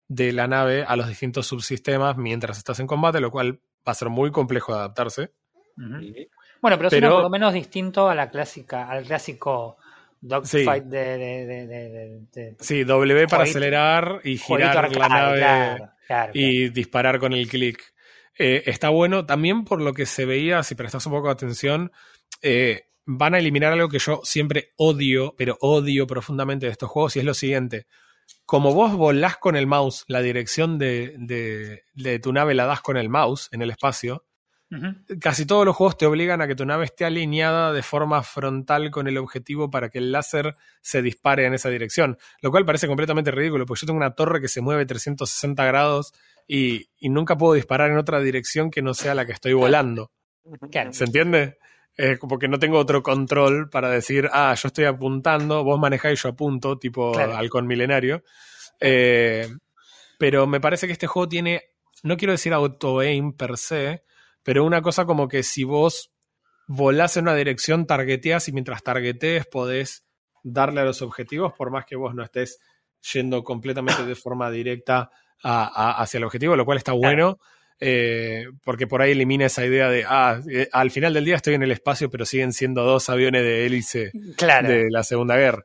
de la nave a los distintos subsistemas mientras estás en combate, lo cual va a ser muy complejo de adaptarse. Bueno, pero, pero por lo menos distinto a la clásica, al clásico dogfight de, de, Sí, W para acelerar y girar la nave y disparar con el clic. Eh, está bueno también por lo que se veía, si prestas un poco de atención, eh, van a eliminar algo que yo siempre odio, pero odio profundamente de estos juegos y es lo siguiente como vos volás con el mouse, la dirección de, tu nave la das con el mouse en el espacio, casi todos los juegos te obligan a que tu nave esté alineada de forma frontal con el objetivo para que el láser se dispare en esa dirección. Lo cual parece completamente ridículo, porque yo tengo una torre que se mueve 360 grados y, nunca puedo disparar en otra dirección que no sea la que estoy volando. ¿Se entiende? Es como que no tengo otro control para decir, ah, yo estoy apuntando, vos manejáis yo apunto, tipo halcón milenario. Eh, pero me parece que este juego tiene no quiero decir auto-aim per se, pero una cosa como que si vos volás en una dirección, targeteas y mientras targetees podés darle a los objetivos, por más que vos no estés yendo completamente de forma directa hacia el objetivo, lo cual está bueno. Eh, porque por ahí elimina esa idea de, ah, eh, al final del día estoy en el espacio, pero siguen siendo dos aviones de hélice de la Segunda Guerra.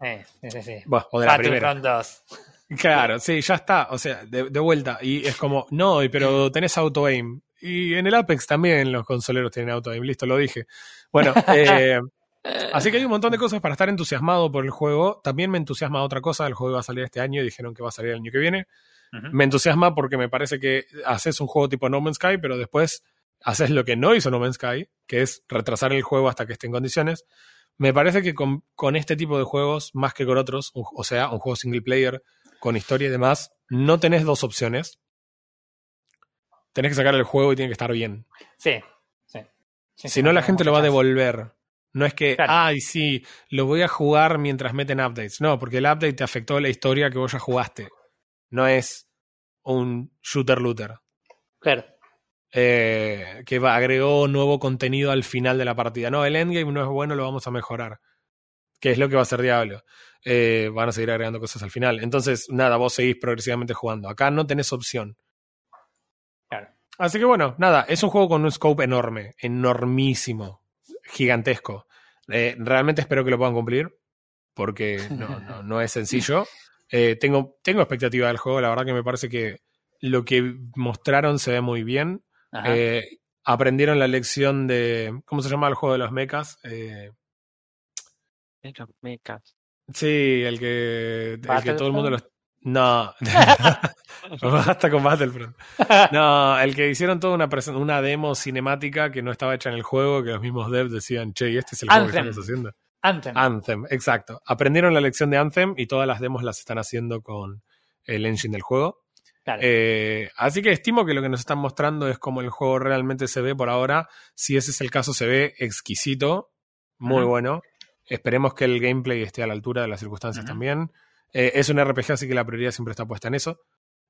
o de la primera. Claro, sí, ya está, o sea, de, vuelta. Y es como, no, pero tenés auto-aim. Y en el Apex también los consoleros tienen auto-aim, listo, lo dije. Bueno, eh, así que hay un montón de cosas para estar entusiasmado por el juego. También me entusiasma otra cosa, el juego va a salir este año y dijeron que va a salir el año que viene. Me entusiasma porque me parece que haces un juego tipo No Man's Sky, pero después haces lo que no hizo No Man's Sky, que es retrasar el juego hasta que esté en condiciones. Me parece que con, este tipo de juegos, más que con otros, o sea, un juego single player con historia y demás, no tenés dos opciones. Tenés que sacar el juego y tiene que estar bien. Sí, sí. si no, la gente lo va a devolver. No es que, ay, sí, lo voy a jugar mientras meten updates. No, porque el update te afectó la historia que vos ya jugaste no es un shooter looter. Claro. Eh, que agregó nuevo contenido al final de la partida. No, el endgame no es bueno, lo vamos a mejorar. Que es lo que va a hacer Diablo. Eh, van a seguir agregando cosas al final. Entonces, nada, vos seguís progresivamente jugando. Acá no tenés opción. Claro. Así que bueno, nada, es un juego con un scope enorme, enormísimo, gigantesco. Eh, realmente espero que lo puedan cumplir, porque no, no es sencillo. Eh, tengo, tengo expectativa del juego, la verdad que me parece que lo que mostraron se ve muy bien. Eh, aprendieron la lección de. ¿Cómo se llama el juego de los mechas? Eh, los mechas. Sí, el que, el que todo el mundo los. No, basta con Battlefront. No, el que hicieron toda una, una demo cinemática que no estaba hecha en el juego, que los mismos devs decían, che, ¿y este es el juego que estamos haciendo? Anthem. Anthem, exacto. Aprendieron la lección de Anthem y todas las demos las están haciendo con el engine del juego. Eh, así que estimo que lo que nos están mostrando es cómo el juego realmente se ve por ahora. Si ese es el caso, se ve exquisito, muy bueno. Esperemos que el gameplay esté a la altura de las circunstancias también. Eh, es un RPG, así que la prioridad siempre está puesta en eso.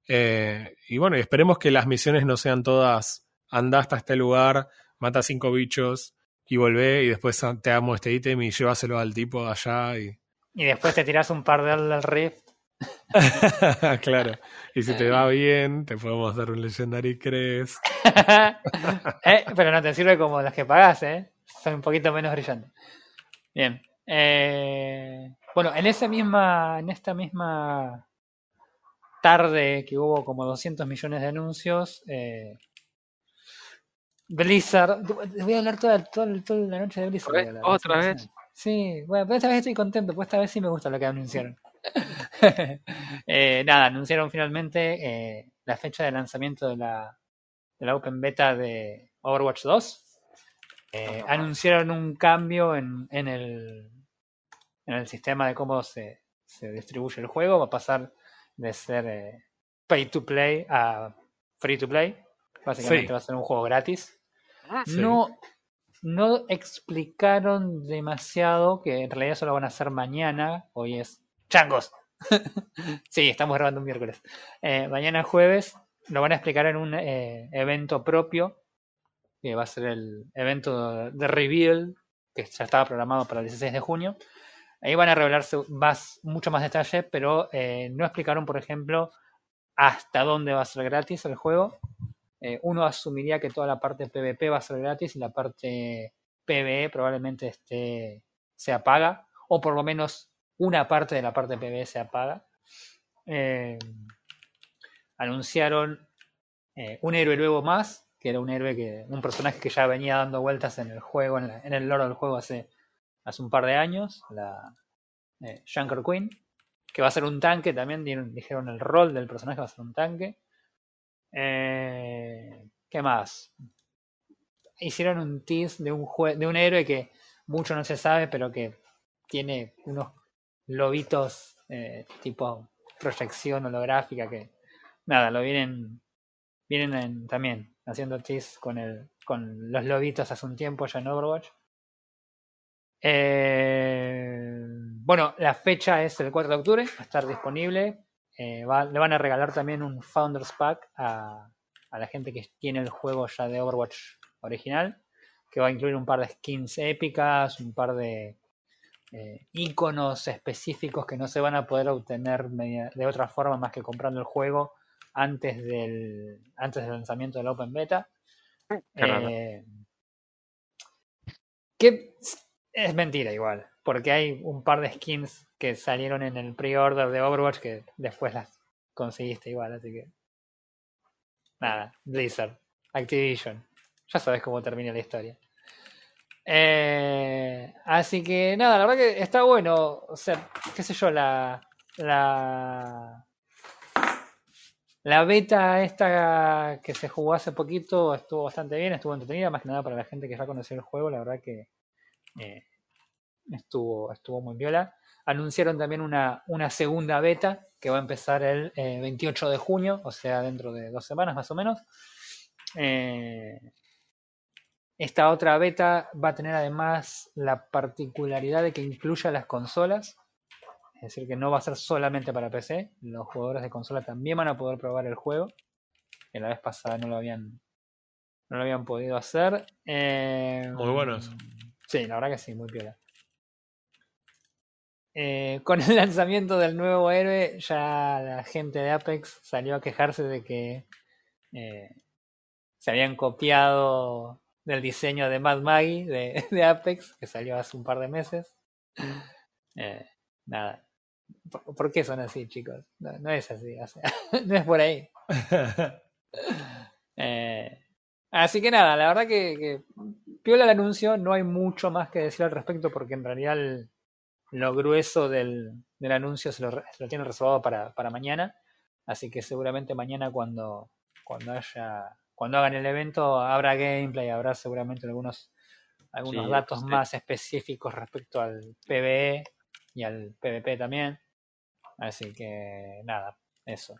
Eh, y bueno, esperemos que las misiones no sean todas anda hasta este lugar, mata cinco bichos, y volvé y después te amo este ítem y llévaselo al tipo allá y... Y después te tiras un par de al Rift. claro. Y si te va bien, te podemos dar un Legendary Crest. eh, pero no te sirve como las que pagas, ¿eh? Son un poquito menos brillantes. Bien. Eh, bueno, en esa misma, en esta misma tarde que hubo como 200 millones de anuncios, eh, Blizzard. Voy a hablar toda, toda, la noche de Blizzard. ¿Otra vez? Sí, bueno, esta vez estoy contento, pues esta vez sí me gusta lo que anunciaron. eh, nada, anunciaron finalmente eh, la fecha de lanzamiento de la, de la Open Beta de Overwatch 2. Eh, anunciaron un cambio en, en, el, en el sistema de cómo se, se distribuye el juego. Va a pasar de ser pay to play a free to play. Básicamente va a ser un juego gratis. No, no explicaron demasiado, que en realidad solo van a hacer mañana. Hoy es changos. sí, estamos grabando un miércoles. Eh, mañana jueves lo van a explicar en un eh, evento propio, que va a ser el evento de reveal, que ya estaba programado para el 16 de junio. Ahí van a revelarse más, mucho más detalle, pero eh, no explicaron, por ejemplo, hasta dónde va a ser gratis el juego eh, uno asumiría que toda la parte PvP va a ser gratis y la parte PvE probablemente esté, se apaga, o por lo menos una parte de la parte PvE se apaga. Eh, anunciaron eh, un héroe nuevo más, que era un héroe que, un personaje que ya venía dando vueltas en el juego, en, el lore del juego hace, hace un par de años, la Shanker Queen, que va a ser un tanque también, dijeron el rol del personaje va a ser un tanque. Eh, ¿Qué más? Hicieron un tease de un, de un héroe que mucho no se sabe, pero que tiene unos lobitos eh, tipo proyección holográfica que nada, lo vienen vienen también haciendo tease con el con los lobitos hace un tiempo ya en Overwatch. Eh, bueno, la fecha es el 4 de octubre, va a estar disponible eh, le van a regalar también un Founders Pack a, a la gente que tiene el juego ya de Overwatch original, que va a incluir un par de skins épicas, un par de eh, iconos específicos que no se van a poder obtener de otra forma más que comprando el juego antes del, antes del lanzamiento del Open Beta. Eh, que es mentira igual, porque hay un par de skins que salieron en el pre-order de Overwatch que después las conseguiste igual, así que... Nada, Blizzard, Activision. Ya sabes cómo termina la historia. Eh, así que nada, la verdad que está bueno. O sea, qué sé yo, la. La. La beta esta que se jugó hace poquito estuvo bastante bien, estuvo entretenida, más que nada para la gente que ya conoció el juego, la verdad que eh, estuvo, estuvo muy viola. Anunciaron también una, una segunda beta que va a empezar el 28 eh, de junio, o sea, dentro de dos semanas más o menos. Eh, esta otra beta va a tener además la particularidad de que incluya las consolas. Es decir, que no va a ser solamente para PC. Los jugadores de consola también van a poder probar el juego. Que la vez pasada no lo habían, no lo habían podido hacer. Eh, muy buenos. Sí, la verdad que sí, muy piola. Eh, con el lanzamiento del nuevo héroe, ya la gente de Apex salió a quejarse de que eh, se habían copiado del diseño de Mad Maggie de, Apex, que salió hace un par de meses. Eh, nada. ¿Por, qué son así, chicos? No, es así, no es por ahí. Así que nada, la verdad que, que, piola el anuncio, no hay mucho más que decir al respecto porque en realidad lo grueso del, del anuncio se lo, se lo tiene reservado para, para mañana. Así que seguramente mañana cuando, cuando haya cuando hagan el evento habrá gameplay, habrá seguramente algunos, algunos datos más específicos respecto al PvE y al PvP también. Así que nada, eso.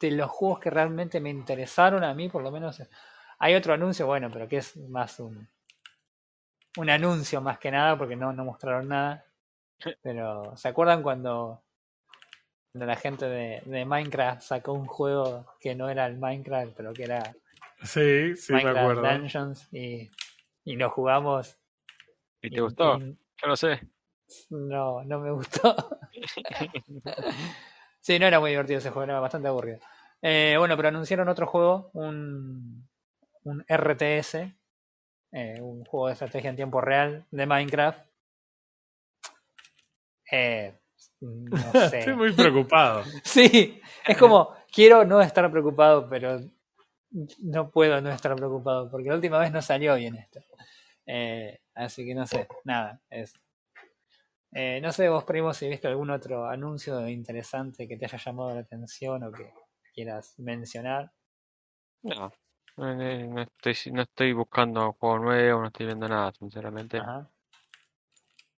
De los juegos que realmente me interesaron a mí, por lo menos, hay otro anuncio, bueno, pero que es más un, un anuncio más que nada, porque no, no mostraron nada. Pero, ¿se acuerdan cuando la gente de, Minecraft sacó un juego que no era el Minecraft, pero que era sí, sí, Minecraft me acuerdo. Dungeons y, y lo jugamos. ¿Y te gustó? Yo lo sé. No, no me gustó. sí, no era muy divertido ese juego, era bastante aburrido. Eh, bueno, pero anunciaron otro juego, un, un RTS, eh, un juego de estrategia en tiempo real de Minecraft. Eh, no sé. Estoy muy preocupado. sí, es como, quiero no estar preocupado, pero no puedo no estar preocupado, porque la última vez no salió bien esto. Eh, así que no sé, nada. Es, eh, no sé vos, primo, si viste algún otro anuncio interesante que te haya llamado la atención o que quieras mencionar. No, no estoy, no estoy buscando juego nuevo, no estoy viendo nada, sinceramente. Ajá.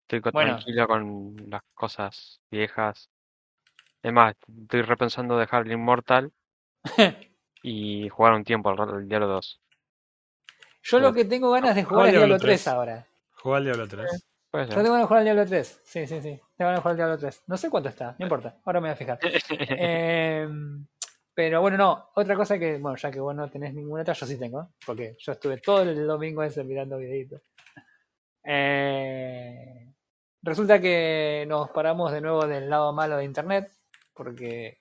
Estoy tranquilo con las cosas viejas. Es más, estoy repensando dejar el Immortal y jugar un tiempo al, Diablo 2. Yo lo que tengo ganas de jugar es Diablo 3 ahora. Jugar al Diablo 3. Yo tengo ganas de jugar al Diablo 3. Sí, sí, sí. Tengo ganas de jugar al Diablo 3. No sé cuánto está, no importa. Ahora me voy a fijar. Em, pero bueno, no. Otra cosa que, bueno, ya que vos no tenés ninguna otra, yo sí tengo. Porque yo estuve todo el domingo ese mirando videitos. Eh, Resulta que nos paramos de nuevo del lado malo de Internet, porque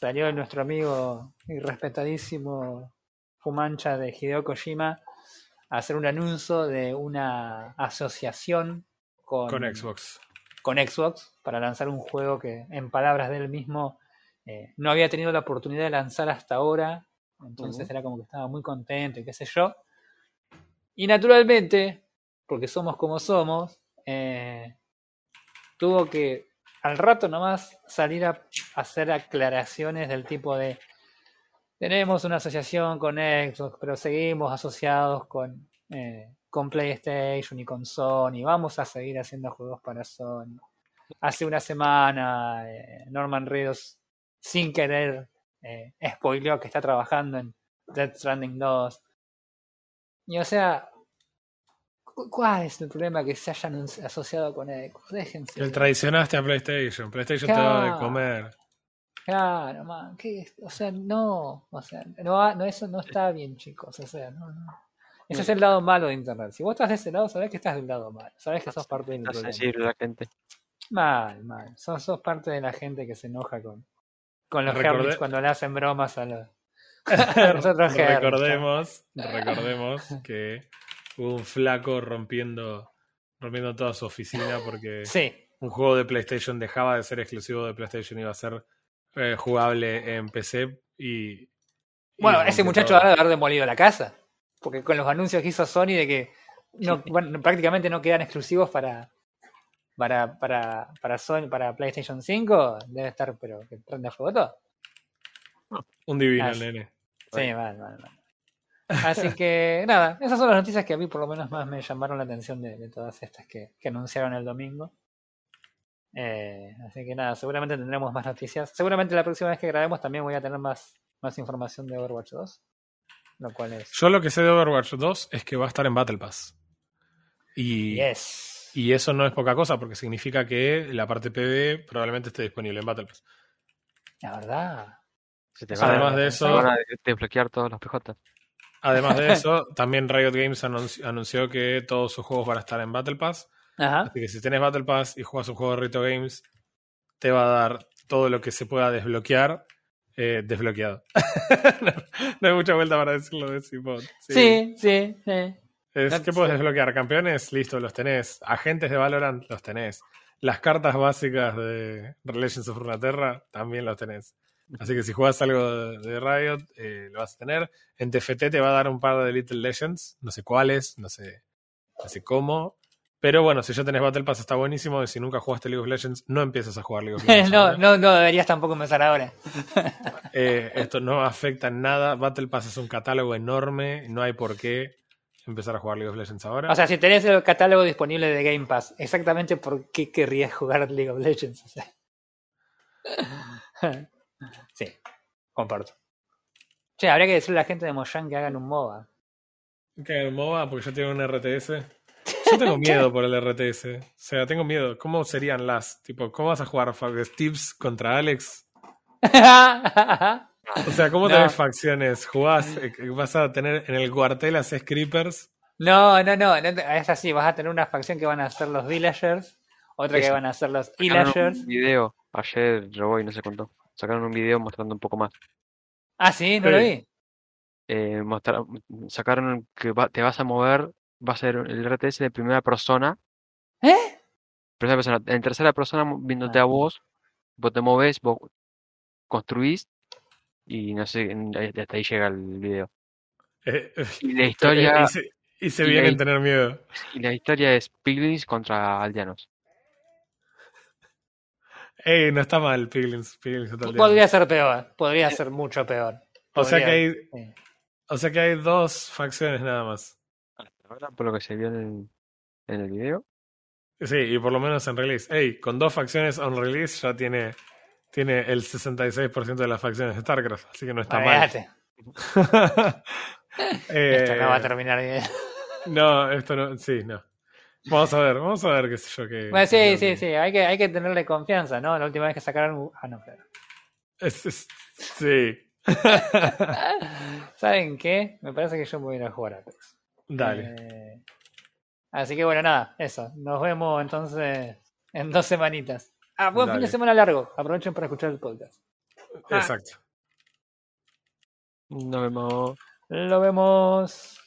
salió nuestro amigo y respetadísimo Fumancha de Hideo Kojima a hacer un anuncio de una asociación con, Xbox. Con Xbox para lanzar un juego que, en palabras de él mismo, eh, no había tenido la oportunidad de lanzar hasta ahora. Entonces era como que estaba muy contento y qué sé yo. Y naturalmente, porque somos como somos, eh, tuvo que al rato nomás salir a hacer aclaraciones del tipo de tenemos una asociación con Xbox, pero seguimos asociados con, eh, con PlayStation y con Sony, vamos a seguir haciendo juegos para Sony. Hace una semana eh, Norman Reedus sin querer eh, spoileó que está trabajando en Dead Stranding 2. Y o sea, ¿Cuál es el problema que se hayan asociado con él? Déjense. El traicionaste a PlayStation. PlayStation te da de comer. Claro, man, o sea, no, o sea, no, no, eso no está bien, chicos, o sea, no, no. Ese es el lado malo de Internet. Si vos estás de ese lado, sabés que estás del lado malo, sabés que sos parte del problema. la gente. Mal, mal. Sos, sos, parte de la gente que se enoja con, con los Recordé... cuando le hacen bromas a los, nosotros recordemos, recordemos que hubo un flaco rompiendo, rompiendo toda su oficina porque un juego de PlayStation dejaba de ser exclusivo de PlayStation y iba a ser eh, jugable en PC y... bueno, ese muchacho ahora de haber demolido la casa, porque con los anuncios que hizo Sony de que no, prácticamente no quedan exclusivos para, para, para, para, Sony, para PlayStation 5, debe estar, pero que prende fuego todo. Un divino, el nene. Sí, mal, mal, mal. Así que nada, esas son las noticias que a mí por lo menos más me llamaron la atención de, todas estas que, anunciaron el domingo. Eh, así que nada, seguramente tendremos más noticias. Seguramente la próxima vez que grabemos también voy a tener más, más información de Overwatch 2. Lo cual es... Yo lo que sé de Overwatch 2 es que va a estar en Battle Pass. Y, y eso no es poca cosa porque significa que la parte PB probablemente esté disponible en Battle Pass. La verdad. Además de eso, van a desbloquear todos los PJ. Además de eso, también Riot Games anunció, que todos sus juegos van a estar en Battle Pass. Así que si tienes Battle Pass y juegas un juego de Riot Games, te va a dar todo lo que se pueda desbloquear eh, desbloqueado. no, hay mucha vuelta para decirlo de Cipod. Sí, sí, sí. Es que puedes desbloquear campeones, listo, los tenés. Agentes de Valorant, los tenés. Las cartas básicas de Legends of Runeterra, también los tenés. Así que si juegas algo de Riot, eh, lo vas a tener. En TFT te va a dar un par de Little Legends, no sé cuáles, no sé, no sé cómo. Pero bueno, si ya tenés Battle Pass está buenísimo. Y si nunca jugaste League of Legends, no empieces a jugar League of Legends. no, no, no deberías tampoco empezar ahora. Eh, esto no afecta en nada. Battle Pass es un catálogo enorme. No hay por qué empezar a jugar League of Legends ahora. O sea, si tenés el catálogo disponible de Game Pass, exactamente por qué querrías jugar League of Legends. Sí, comparto. Che, habría que decirle a la gente de Mojang que hagan un MOBA. Que hagan un MOBA porque yo tengo un RTS. Yo tengo miedo por el RTS. O sea, tengo miedo. ¿Cómo serían las? Tipo, ¿cómo vas a jugar Steve's contra Alex? O sea, ¿cómo tenés facciones? ¿Jugás? Eh, ¿Vas a tener en el cuartel a seis creepers? No, no, no, Es así. Vas a tener una facción que van a ser los villagers. Otra que van a ser los illagers. Un video. Ayer y no se contó sacaron un video mostrando un poco más. Ah, sí, no lo vi. Eh, sacaron que te vas a mover, va a ser el RTS de primera persona. ¿Eh? Primera persona, en tercera persona viéndote a ah. vos, vos te moves, vos construís y no sé, hasta ahí llega el video. Eh, y la historia... Y se, viene vienen tener miedo. Y la historia es Piglins contra aldeanos. Ey, no está mal Piglins. podría ser peor, podría ser mucho peor. o sea que hay. O sea que hay dos facciones nada más. Ahora, por lo que se vio en, en el video. Sí, y por lo menos en release. Ey, con dos facciones on release ya tiene, tiene el 66% de las facciones de StarCraft, así que no está mal. esto no va a eh, terminar bien. No, esto no, sí, no. Vamos a ver, vamos a ver qué sé yo qué. Bueno, sí, sí, sí, hay que, hay que tenerle confianza, ¿no? La última vez que sacaron. Ah, no, claro. sí. ¿Saben qué? Me parece que yo me voy a ir a jugar a Apex. Dale. Eh, así que bueno, nada, eso. Nos vemos entonces en dos semanitas. Ah, buen fin de semana largo. Aprovechen para escuchar el podcast. Exacto. Nos vemos. Lo vemos.